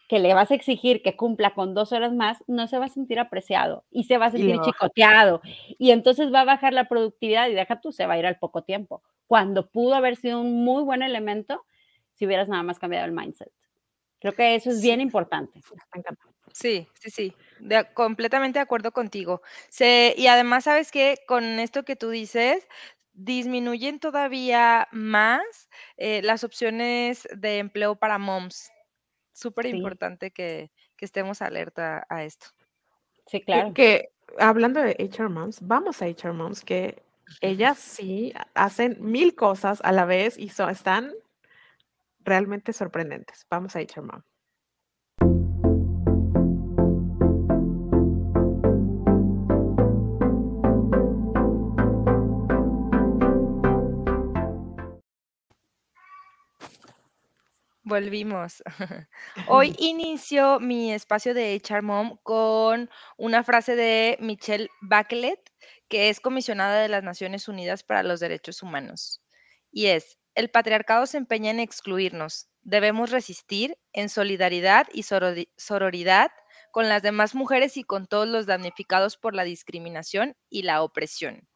que le vas a exigir que cumpla con dos horas más, no se va a sentir apreciado y se va a sentir chicoteado. Y entonces va a bajar la productividad y deja tú, se va a ir al poco tiempo cuando pudo haber sido un muy buen elemento si hubieras nada más cambiado el mindset. Creo que eso es bien importante. Sí, sí, sí, completamente de acuerdo contigo. y además, sabes que con esto que tú dices, disminuyen todavía más eh, las opciones de empleo para moms. Súper importante que, estemos alerta a esto. Sí, claro. Que, que hablando de HR Moms, vamos a HR Moms, que ellas sí hacen mil cosas a la vez y están realmente sorprendentes. Vamos a Mom. Volvimos. Hoy inicio mi espacio de HR Mom con una frase de Michelle Bachelet, que es comisionada de las Naciones Unidas para los Derechos Humanos. Y es, el patriarcado se empeña en excluirnos. Debemos resistir en solidaridad y sororidad con las demás mujeres y con todos los damnificados por la discriminación y la opresión.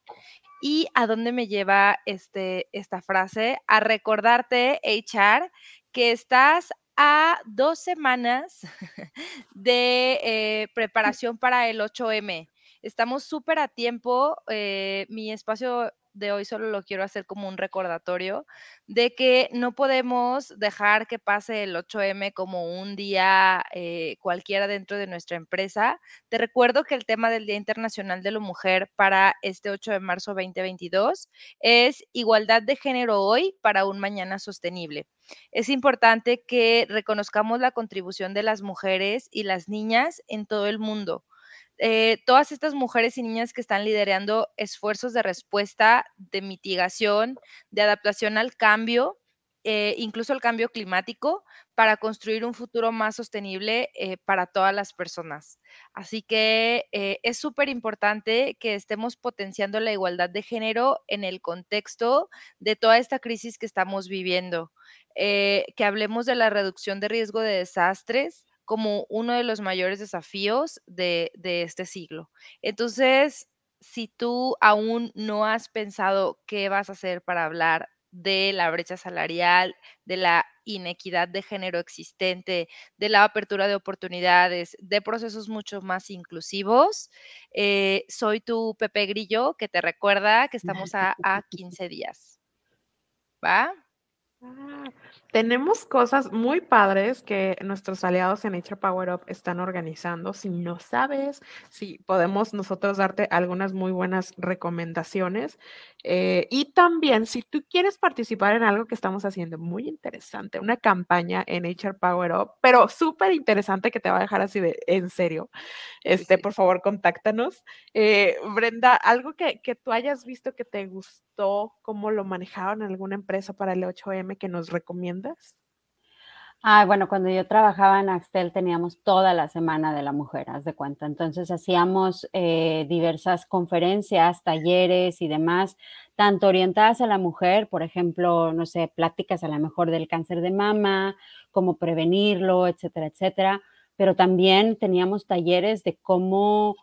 ¿Y a dónde me lleva este, esta frase? A recordarte, HR, que estás a dos semanas de eh, preparación para el 8M. Estamos súper a tiempo. Eh, mi espacio de hoy solo lo quiero hacer como un recordatorio de que no podemos dejar que pase el 8M como un día eh, cualquiera dentro de nuestra empresa. Te recuerdo que el tema del Día Internacional de la Mujer para este 8 de marzo 2022 es igualdad de género hoy para un mañana sostenible. Es importante que reconozcamos la contribución de las mujeres y las niñas en todo el mundo eh, todas estas mujeres y niñas que están liderando esfuerzos de respuesta, de mitigación, de adaptación al cambio eh, incluso el cambio climático, para construir un futuro más sostenible eh, para todas las personas. Así que es súper importante que estemos potenciando la igualdad de género en el contexto de toda esta crisis que estamos viviendo, que hablemos de la reducción de riesgo de desastres como uno de los mayores desafíos de, de este siglo. Entonces, si tú aún no has pensado qué vas a hacer para hablar de la brecha salarial, de la inequidad de género existente, de la apertura de oportunidades, de procesos mucho más inclusivos. Eh, soy tu Pepe Grillo, que te recuerda que estamos a, a 15 días. ¿Va? Tenemos cosas muy padres que nuestros aliados en Nature Power Up están organizando. Si no sabes, si podemos nosotros darte algunas muy buenas recomendaciones. Eh, y también, si tú quieres participar en algo que estamos haciendo muy interesante, una campaña en Nature Power Up, pero súper interesante que te va a dejar así de en serio, este, por favor, contáctanos. Eh, Brenda, algo que, que tú hayas visto que te gustó, cómo lo manejaron en alguna empresa para el 8M que nos Ah, bueno, cuando yo trabajaba en Axtel teníamos toda la semana de la mujer, haz de cuenta. Entonces hacíamos eh, diversas conferencias, talleres y demás, tanto orientadas a la mujer, por ejemplo, no sé, pláticas a lo mejor del cáncer de mama, cómo prevenirlo, etcétera, etcétera. Pero también teníamos talleres de cómo,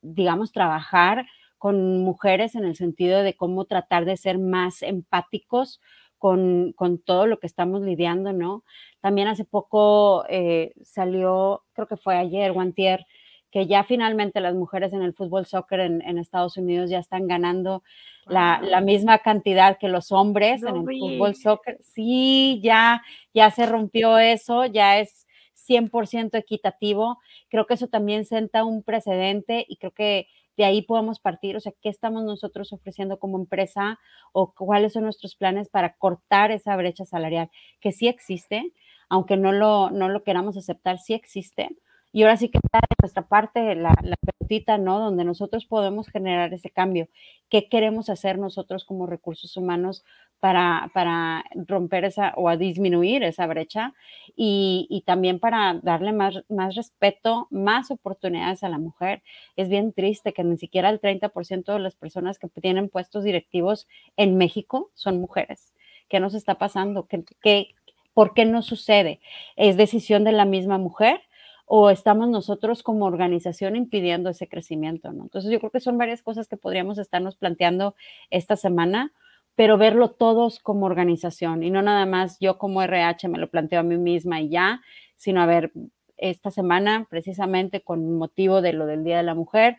digamos, trabajar con mujeres en el sentido de cómo tratar de ser más empáticos con, todo lo que estamos lidiando, ¿no? También hace poco eh, salió, creo que fue ayer, Guantier, que ya finalmente las mujeres en el fútbol soccer en, Estados Unidos ya están ganando la, misma cantidad que los hombres en el fútbol soccer. Sí, ya, ya se rompió eso, ya es 100% equitativo. Creo que eso también senta un precedente y creo que de ahí podemos partir, o sea, qué estamos nosotros ofreciendo como empresa o cuáles son nuestros planes para cortar esa brecha salarial, que sí existe, aunque no lo, no lo queramos aceptar, sí existe. Y ahora sí que está en nuestra parte la, la pelotita, ¿no? Donde nosotros podemos generar ese cambio. ¿Qué queremos hacer nosotros como recursos humanos para, para romper esa o a disminuir esa brecha? Y, y, también para darle más, más respeto, más oportunidades a la mujer. Es bien triste que ni siquiera el 30% de las personas que tienen puestos directivos en México son mujeres. ¿Qué nos está pasando? ¿Qué, qué, ¿Por qué no sucede? ¿Es decisión de la misma mujer? O estamos nosotros como organización impidiendo ese crecimiento, ¿no? Entonces yo creo que son varias cosas que podríamos estarnos planteando esta semana, pero verlo todos como organización y no nada más yo como RH me lo planteo a mí misma y ya, sino a ver, esta semana precisamente con motivo de lo del Día de la Mujer,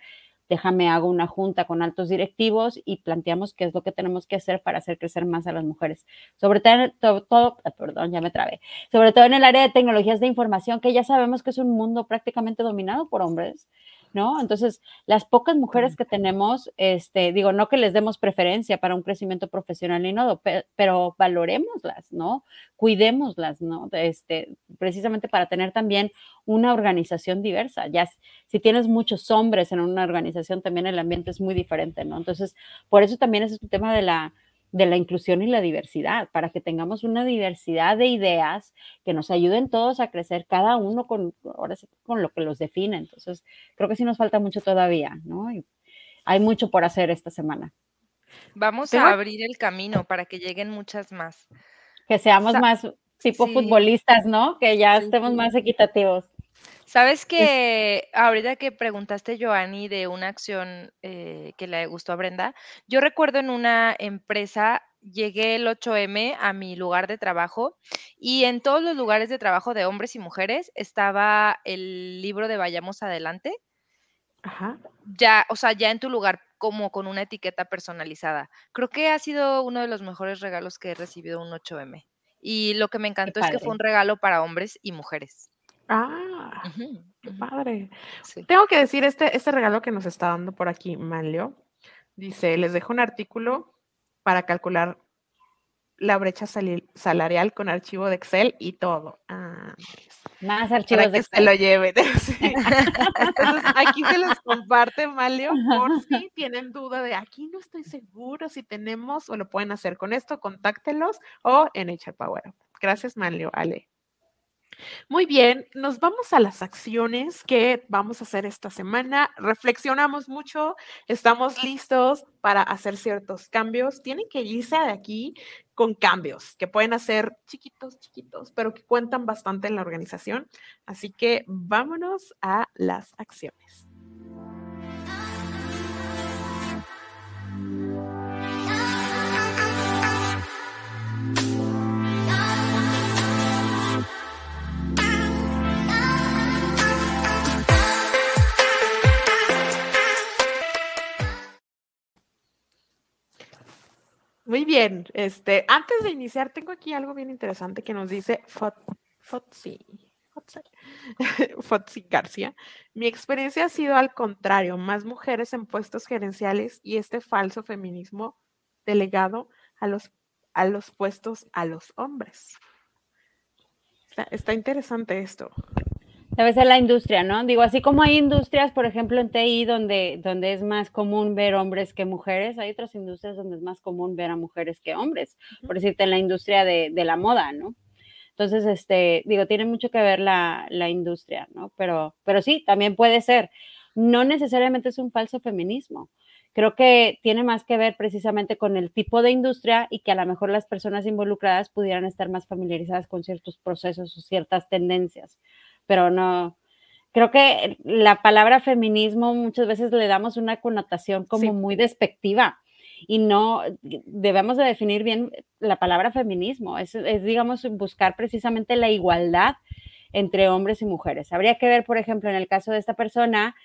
déjame hago una junta con altos directivos y planteamos qué es lo que tenemos que hacer para hacer crecer más a las mujeres. Sobre todo, ah, perdón, ya me trabé, sobre todo en el área de tecnologías de información, que ya sabemos que es un mundo prácticamente dominado por hombres. ¿No? Entonces, las pocas mujeres que tenemos, este, digo, no que les demos preferencia para un crecimiento profesional ni nada, pero, valorémoslas, ¿no? Cuidémoslas, ¿no? Este, precisamente para tener también una organización diversa. Ya si tienes muchos hombres en una organización, también el ambiente es muy diferente, ¿no? Entonces, por eso también es el tema de la de la inclusión y la diversidad, para que tengamos una diversidad de ideas que nos ayuden todos a crecer, cada uno con, ahora con lo que los define. Entonces, creo que sí nos falta mucho todavía, ¿no? Y hay mucho por hacer esta semana. Vamos a abrir el camino para que lleguen muchas más. Que seamos más tipo futbolistas, ¿no? Que ya estemos más equitativos. Sabes que ahorita que preguntaste, Joanny, de una acción eh, que le gustó a Brenda, yo recuerdo en una empresa llegué el 8M a mi lugar de trabajo y en todos los lugares de trabajo de hombres y mujeres estaba el libro de Vayamos Adelante. Ajá. Ya, o sea, ya en tu lugar como con una etiqueta personalizada. Creo que ha sido uno de los mejores regalos que he recibido un 8M. Y lo que me encantó es que fue un regalo para hombres y mujeres. Ah, qué padre. Tengo que decir, este, este regalo que nos está dando por aquí Manlio, dice, les dejo un artículo para calcular la brecha salarial con archivo de Excel y todo. Ah, Más archivos de Excel. se lo lleven. Entonces, aquí se los comparte Malio por si tienen duda de aquí no estoy seguro si tenemos o lo pueden hacer con esto, contáctelos o en HR Power. Gracias, Malio. Ale. Muy bien, nos vamos a las acciones que vamos a hacer esta semana. Reflexionamos mucho, estamos listos para hacer ciertos cambios. Tienen que irse de aquí con cambios que pueden hacer chiquitos, chiquitos, pero que cuentan bastante en la organización. Así que vámonos a las acciones. Muy bien. Este, antes de iniciar, tengo aquí algo bien interesante que nos dice Fotsi. Fotsi García. Mi experiencia ha sido al contrario, más mujeres en puestos gerenciales y este falso feminismo delegado a los, a los puestos a los hombres. Está interesante esto. Debe ser la industria, ¿no? Digo, así como hay industrias, por ejemplo, en TI, donde, donde es más común ver hombres que mujeres, hay otras industrias donde es más común ver a mujeres que hombres, por decirte, en la industria de, de la moda, ¿no? Entonces, este, digo, tiene mucho que ver la, la, industria, ¿no? Pero, pero sí, también puede ser. No necesariamente es un falso feminismo. Creo que tiene más que ver precisamente con el tipo de industria y que a lo mejor las personas involucradas pudieran estar más familiarizadas con ciertos procesos o ciertas tendencias pero no, creo que la palabra feminismo muchas veces le damos una connotación como muy despectiva y no debemos de definir bien la palabra feminismo, es, es, digamos buscar precisamente la igualdad entre hombres y mujeres. Habría que ver, por ejemplo, en el caso de esta persona,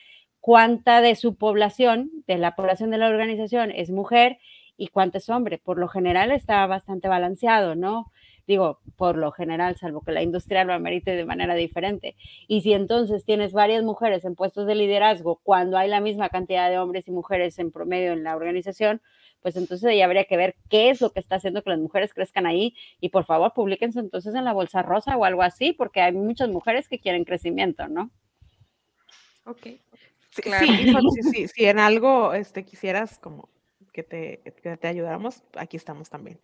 cuánta de su población, de la población de la organización es mujer y cuánto es hombre. Por lo general está bastante balanceado, ¿no? Digo, por lo general, salvo que la industria lo amerite de manera diferente. Y si entonces tienes varias mujeres en puestos de liderazgo cuando hay la misma cantidad de hombres y mujeres en promedio en la organización, pues entonces ahí habría que ver qué es lo que está haciendo que las mujeres crezcan ahí y por favor publíquense entonces en la bolsa rosa o algo así, porque hay muchas mujeres que quieren crecimiento, ¿no? Ok. Sí, claro. sí, si en algo este, quisieras como que te, que te ayudáramos, aquí estamos también.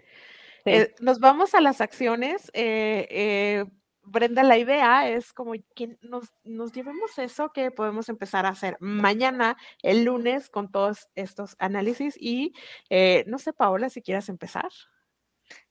Eh, nos vamos a las acciones. Eh, eh, Brenda, la idea es como que nos, nos, llevemos eso que podemos empezar a hacer mañana, el lunes, con todos estos análisis. Y no sé, Paola, si quieras empezar.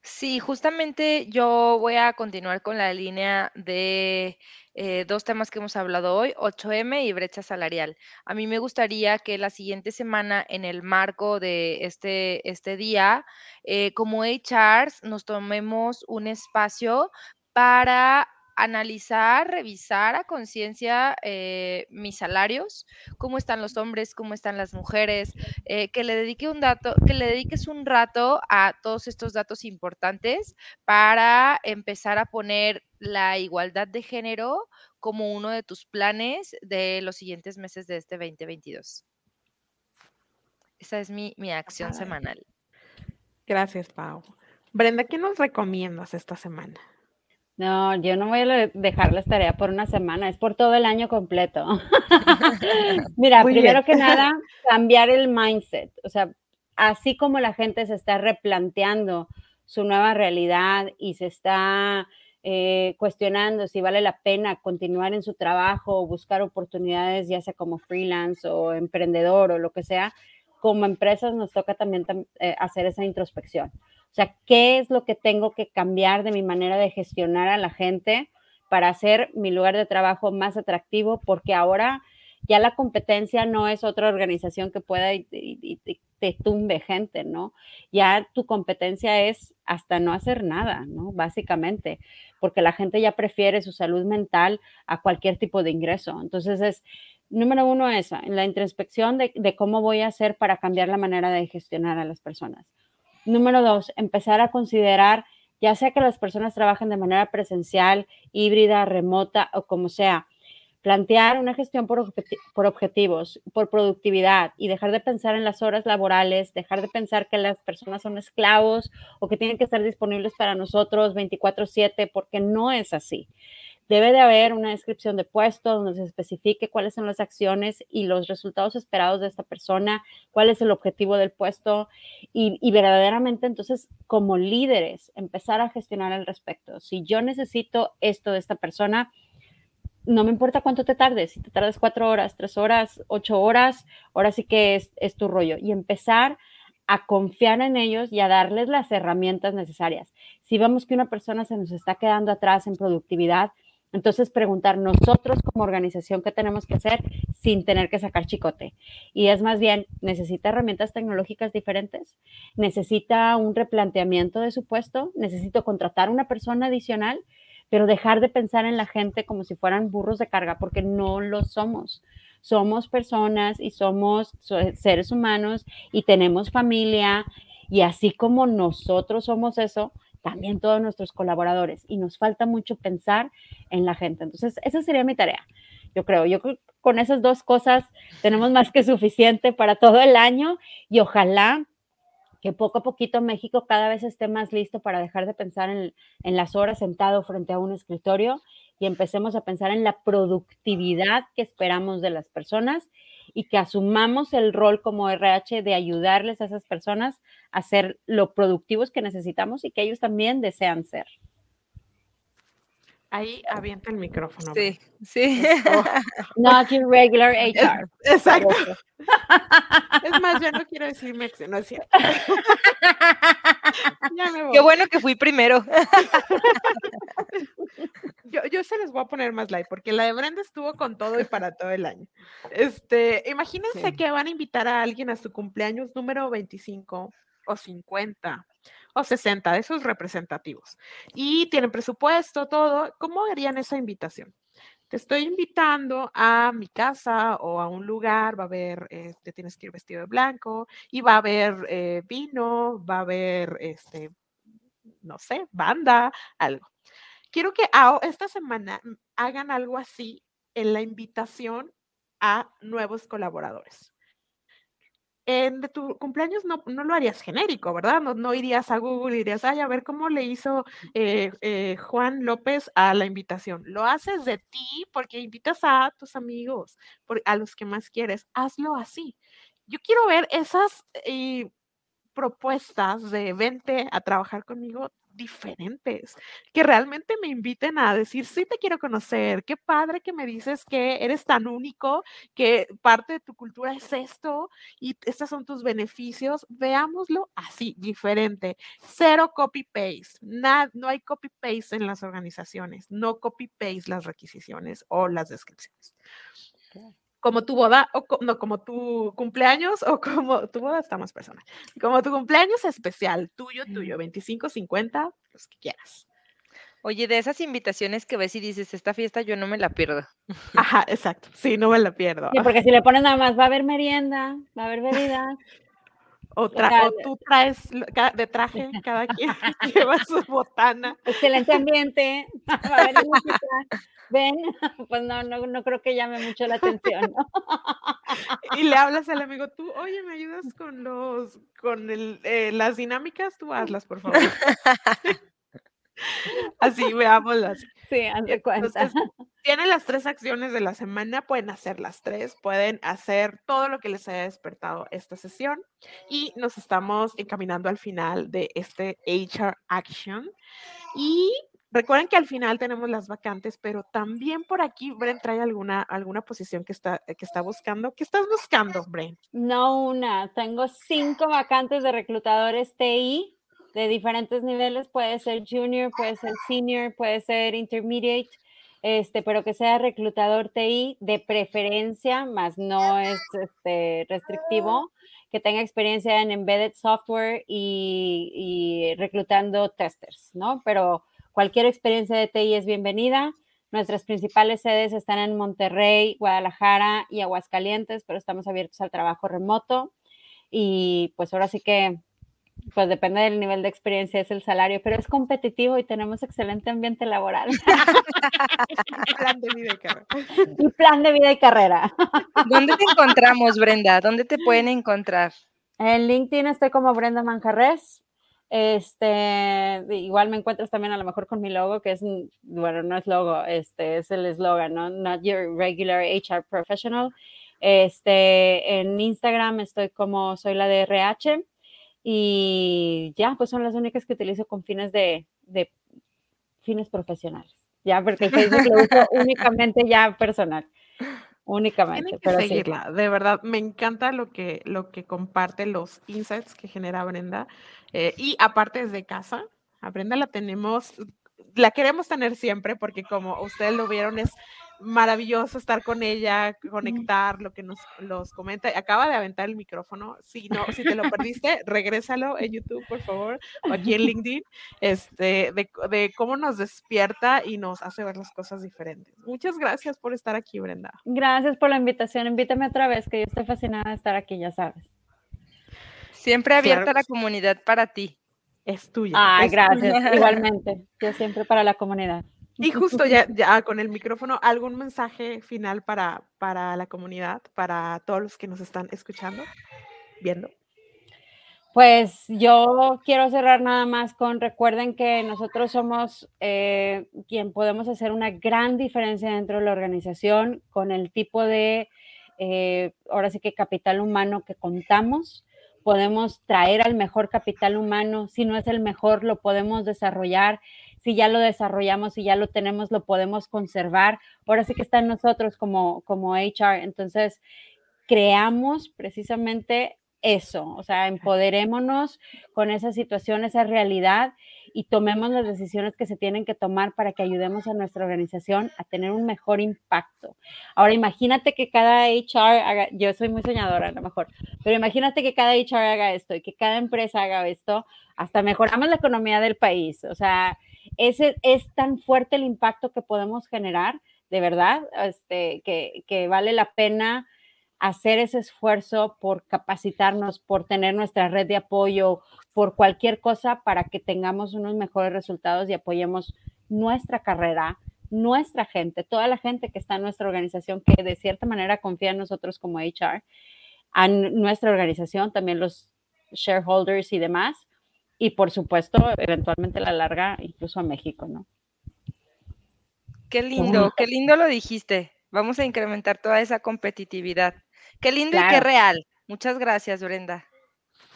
Sí, justamente yo voy a continuar con la línea de eh, dos temas que hemos hablado hoy, 8M y brecha salarial. A mí me gustaría que la siguiente semana, en el marco de este, este día, eh, como HRs, nos tomemos un espacio para analizar, revisar a conciencia eh, mis salarios, cómo están los hombres, cómo están las mujeres, eh, que le dedique un dato, que le dediques un rato a todos estos datos importantes para empezar a poner la igualdad de género como uno de tus planes de los siguientes meses de este 2022. Esa es mi, mi acción semanal. Gracias, Pau. Brenda, ¿qué nos recomiendas esta semana? No, yo no voy a dejar la tarea por una semana, es por todo el año completo. Mira, primero que nada, cambiar el mindset. O sea, así como la gente se está replanteando su nueva realidad y se está eh, cuestionando si vale la pena continuar en su trabajo o buscar oportunidades, ya sea como freelance o emprendedor o lo que sea, como empresas nos toca también eh, hacer esa introspección. O sea, ¿qué es lo que tengo que cambiar de mi manera de gestionar a la gente para hacer mi lugar de trabajo más atractivo? Porque ahora ya la competencia no es otra organización que pueda y, te tumbe gente, ¿no? Ya tu competencia es hasta no hacer nada, ¿no? Básicamente, porque la gente ya prefiere su salud mental a cualquier tipo de ingreso. Entonces es, número uno, esa, la introspección de cómo voy a hacer para cambiar la manera de gestionar a las personas. Número dos, empezar a considerar, ya sea que las personas trabajen de manera presencial, híbrida, remota o como sea, Plantear una gestión por, por, objetivos, por productividad y dejar de pensar en las horas laborales, dejar de pensar que las personas son esclavos o que tienen que estar disponibles para nosotros 24/7, porque no es así. Debe de haber una descripción de puesto donde se especifique cuáles son las acciones y los resultados esperados de esta persona, cuál es el objetivo del puesto y, y, verdaderamente entonces como líderes empezar a gestionar al respecto. Si yo necesito esto de esta persona, no me importa cuánto te tardes, si te tardas cuatro horas, tres horas, ocho horas, ahora sí que es, es tu rollo. Y empezar a confiar en ellos y a darles las herramientas necesarias. Si vemos que una persona se nos está quedando atrás en productividad, entonces preguntar nosotros como organización qué tenemos que hacer sin tener que sacar chicote. Y es más bien, ¿necesita herramientas tecnológicas diferentes? ¿Necesita un replanteamiento de su puesto? ¿Necesito contratar una persona adicional? pero dejar de pensar en la gente como si fueran burros de carga, porque no lo somos. Somos personas y somos seres humanos y tenemos familia y así como nosotros somos eso, también todos nuestros colaboradores y nos falta mucho pensar en la gente. Entonces, esa sería mi tarea. Yo creo, yo con esas dos cosas tenemos más que suficiente para todo el año y ojalá que poco a poquito México cada vez esté más listo para dejar de pensar en, las horas sentado frente a un escritorio y empecemos a pensar en la productividad que esperamos de las personas y que asumamos el rol como RH de ayudarles a esas personas a ser lo productivos que necesitamos y que ellos también desean ser. Ahí avienta el micrófono. Sí, sí. Not your regular HR. exacto. Es más, ya no quiero decir Mex, no es cierto. Qué bueno que fui primero. Yo, yo se les voy a poner más like, porque la de Brenda estuvo con todo y para todo el año. Este, imagínense que van a invitar a alguien a su cumpleaños número 25 o 50 o 60 de esos representativos y tienen presupuesto, todo, ¿cómo harían esa invitación? Te estoy invitando a mi casa o a un lugar, va a haber, eh, te tienes que ir vestido de blanco y va a haber eh, vino, va a haber, este, no sé, banda, algo. Quiero que esta semana hagan algo así en la invitación a nuevos colaboradores en de tu cumpleaños no, no, lo harías genérico, ¿verdad? No, no irías a Google y dirías, ay, a ver cómo le hizo eh, eh, Juan López a la invitación. Lo haces de ti porque invitas a tus amigos, a los que más quieres. Hazlo así. Yo quiero ver esas eh, propuestas de vente a trabajar conmigo diferentes, que realmente me inviten a decir, sí te quiero conocer, qué padre que me dices que eres tan único, que parte de tu cultura es esto y estos son tus beneficios, veámoslo así, diferente, cero copy-paste, no hay copy-paste en las organizaciones, no copy-paste las requisiciones o las descripciones como tu boda, o no, como tu cumpleaños, o como tu boda está más personal, como tu cumpleaños especial, tuyo, tuyo, 25, 50, los que quieras. Oye, de esas invitaciones que ves y dices, esta fiesta yo no me la pierdo. Ajá, exacto, sí, no me la pierdo. Sí, porque si le pones nada más, va a haber merienda, va a haber bebida. O, tú traes de traje, cada quien lleva su botana. Excelente ambiente. Ven, pues no, no, no creo que llame mucho la atención. Y le hablas al amigo, tú, oye, ¿me ayudas con los, con el, eh, las dinámicas? Tú hazlas, por favor. Así, veámoslas. Sí, de cuenta. tienen las tres acciones de la semana, pueden hacer las tres, pueden hacer todo lo que les haya despertado esta sesión y nos estamos encaminando al final de este HR Action. Y recuerden que al final tenemos las vacantes, pero también por aquí Bren trae alguna, alguna posición que está, que está buscando. ¿Qué estás buscando, Bren? No una, tengo cinco vacantes de reclutadores TI de diferentes niveles, puede ser junior, puede ser senior, puede ser intermediate, este, pero que sea reclutador TI de preferencia, más no es este, restrictivo, que tenga experiencia en embedded software y, y reclutando testers, ¿no? Pero cualquier experiencia de TI es bienvenida. Nuestras principales sedes están en Monterrey, Guadalajara y Aguascalientes, pero estamos abiertos al trabajo remoto. Y pues ahora sí que pues depende del nivel de experiencia, es el salario, pero es competitivo y tenemos excelente ambiente laboral. plan de vida y carrera. Y plan de vida y carrera. ¿Dónde te encontramos, Brenda? ¿Dónde te pueden encontrar? En LinkedIn estoy como Brenda Manjarres. Este, igual me encuentras también a lo mejor con mi logo, que es, bueno, no es logo, este es el eslogan, ¿no? Not your regular HR professional. Este, en Instagram estoy como soy la de RH y ya, pues son las únicas que utilizo con fines de, de fines profesionales. Ya, porque Facebook lo uso únicamente ya personal. Únicamente. Tienen que seguirla, de verdad, me encanta lo que, lo que comparte, los insights que genera Brenda. Eh, y aparte desde casa, a Brenda la tenemos, la queremos tener siempre porque como ustedes lo vieron, es maravilloso estar con ella, conectar lo que nos los comenta. Acaba de aventar el micrófono. Si no, si te lo perdiste, regrésalo en YouTube, por favor, o aquí en LinkedIn, este, de, de, cómo nos despierta y nos hace ver las cosas diferentes. Muchas gracias por estar aquí, Brenda. Gracias por la invitación. Invítame otra vez, que yo estoy fascinada de estar aquí, ya sabes. Siempre abierta la comunidad para ti. Es tuya. Ah, gracias. Igualmente. Yo siempre para la comunidad. Y justo ya, ya con el micrófono, ¿algún mensaje final para, para la comunidad, para todos los que nos están escuchando, viendo? Pues yo quiero cerrar nada más con, recuerden que nosotros somos eh, quien podemos hacer una gran diferencia dentro de la organización con el tipo de, eh, ahora sí que capital humano que contamos. Podemos traer al mejor capital humano, si no es el mejor, lo podemos desarrollar si ya lo desarrollamos, si ya lo tenemos, lo podemos conservar. Ahora sí que está en nosotros como, como HR. Entonces, creamos precisamente eso, o sea, empoderémonos con esa situación, esa realidad y tomemos las decisiones que se tienen que tomar para que ayudemos a nuestra organización a tener un mejor impacto. Ahora, imagínate que cada HR haga, yo soy muy soñadora a lo mejor, pero imagínate que cada HR haga esto y que cada empresa haga esto, hasta mejoramos la economía del país, o sea, ese es tan fuerte el impacto que podemos generar, de verdad, este, que, que vale la pena hacer ese esfuerzo por capacitarnos, por tener nuestra red de apoyo, por cualquier cosa para que tengamos unos mejores resultados y apoyemos nuestra carrera, nuestra gente, toda la gente que está en nuestra organización, que de cierta manera confía en nosotros como HR, a nuestra organización, también los shareholders y demás, y por supuesto, eventualmente la larga incluso a México, ¿no? Qué lindo, qué lindo lo dijiste. Vamos a incrementar toda esa competitividad. Qué lindo y qué real. Muchas gracias, Brenda.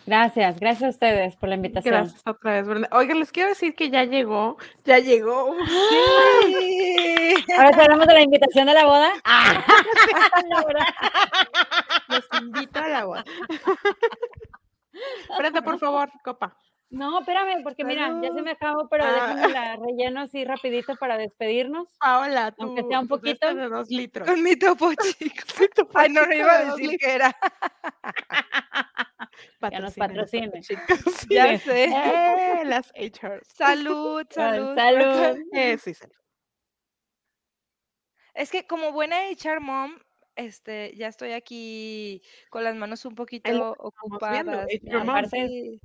Gracias, gracias a ustedes por la invitación. Gracias otra vez, Brenda. Oigan, les quiero decir que ya llegó, ya llegó. Ahora hablamos de la invitación de la boda. Ah. Los invito a la boda. Brenda, por favor, copa. No, espérame, porque mira, ya se me acabó, pero ah. déjame la relleno así rapidito para despedirnos. Hola, tú. Aunque sea un poquito. De dos litros. Con mi topo chico. Ay, no, no iba a decir que era. ya nos patrocina. Ya sé. Eh, las HR. Salud, salud. Salud. Eh, sí, salud. Es que como buena HR mom, este, ya estoy aquí con las manos un poquito ocupadas. Aparte,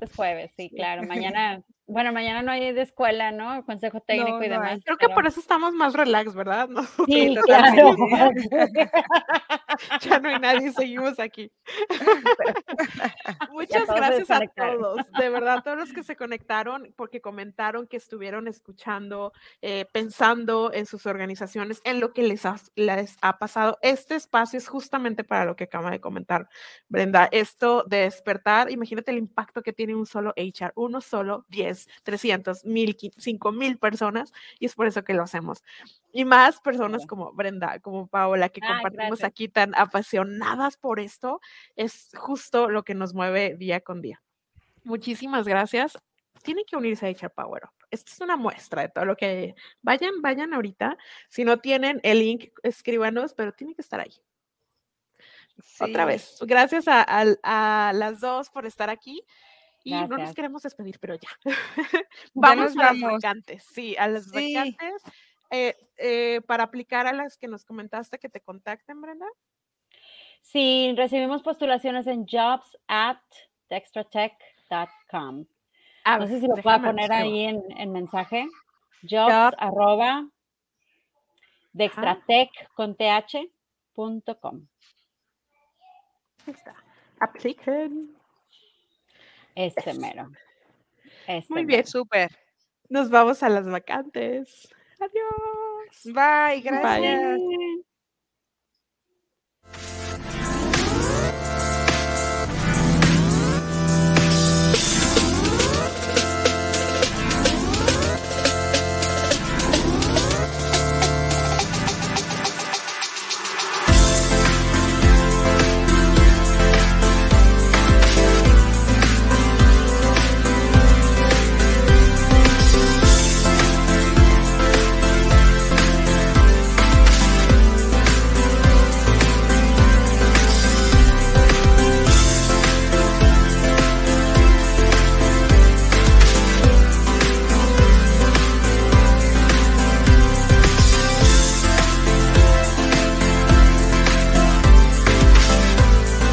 es jueves, sí, claro. Mañana, bueno, mañana no hay de escuela, ¿no? Consejo técnico y demás. Creo que por eso estamos más relax, ¿verdad? Sí, claro. ya no hay nadie, seguimos aquí. Muchas gracias a todos, de verdad, todos los que se conectaron, porque comentaron que estuvieron escuchando, eh, pensando en sus organizaciones, en lo que les ha, les ha pasado. Este espacio es justamente para lo que acaba de comentar Brenda, esto de despertar, imagínate el impacto que tiene un solo HR, uno solo, 10, 300, 1000, 5000 personas, y es por eso que lo hacemos. Y más personas como Brenda, como Paola, que compartimos aquí tan apasionadas por esto, es justo lo que nos mueve día con día. Muchísimas gracias. Tienen que unirse a HR Power Up. Esta es una muestra de todo lo que vayan, vayan ahorita. Si no tienen el link, escríbanos, pero tiene que estar ahí. Otra vez. Gracias a, las dos por estar aquí. Y no nos queremos despedir, pero ya. vamos a las vacantes. Sí, a las vacantes. Eh, eh, para aplicar a las que nos comentaste que te contacten, Brenda. Sí, recibimos postulaciones en jobs at jobs.dextratech.com. A No sé si lo lo poner ahí en, en mensaje. Job. Jobs arroba dextratech con th punto com. Ahí está. Apliquen. Ese Eso. mero. Muy bien. Súper. Nos vamos a las vacantes. Adiós. Bye, gracias. Bye.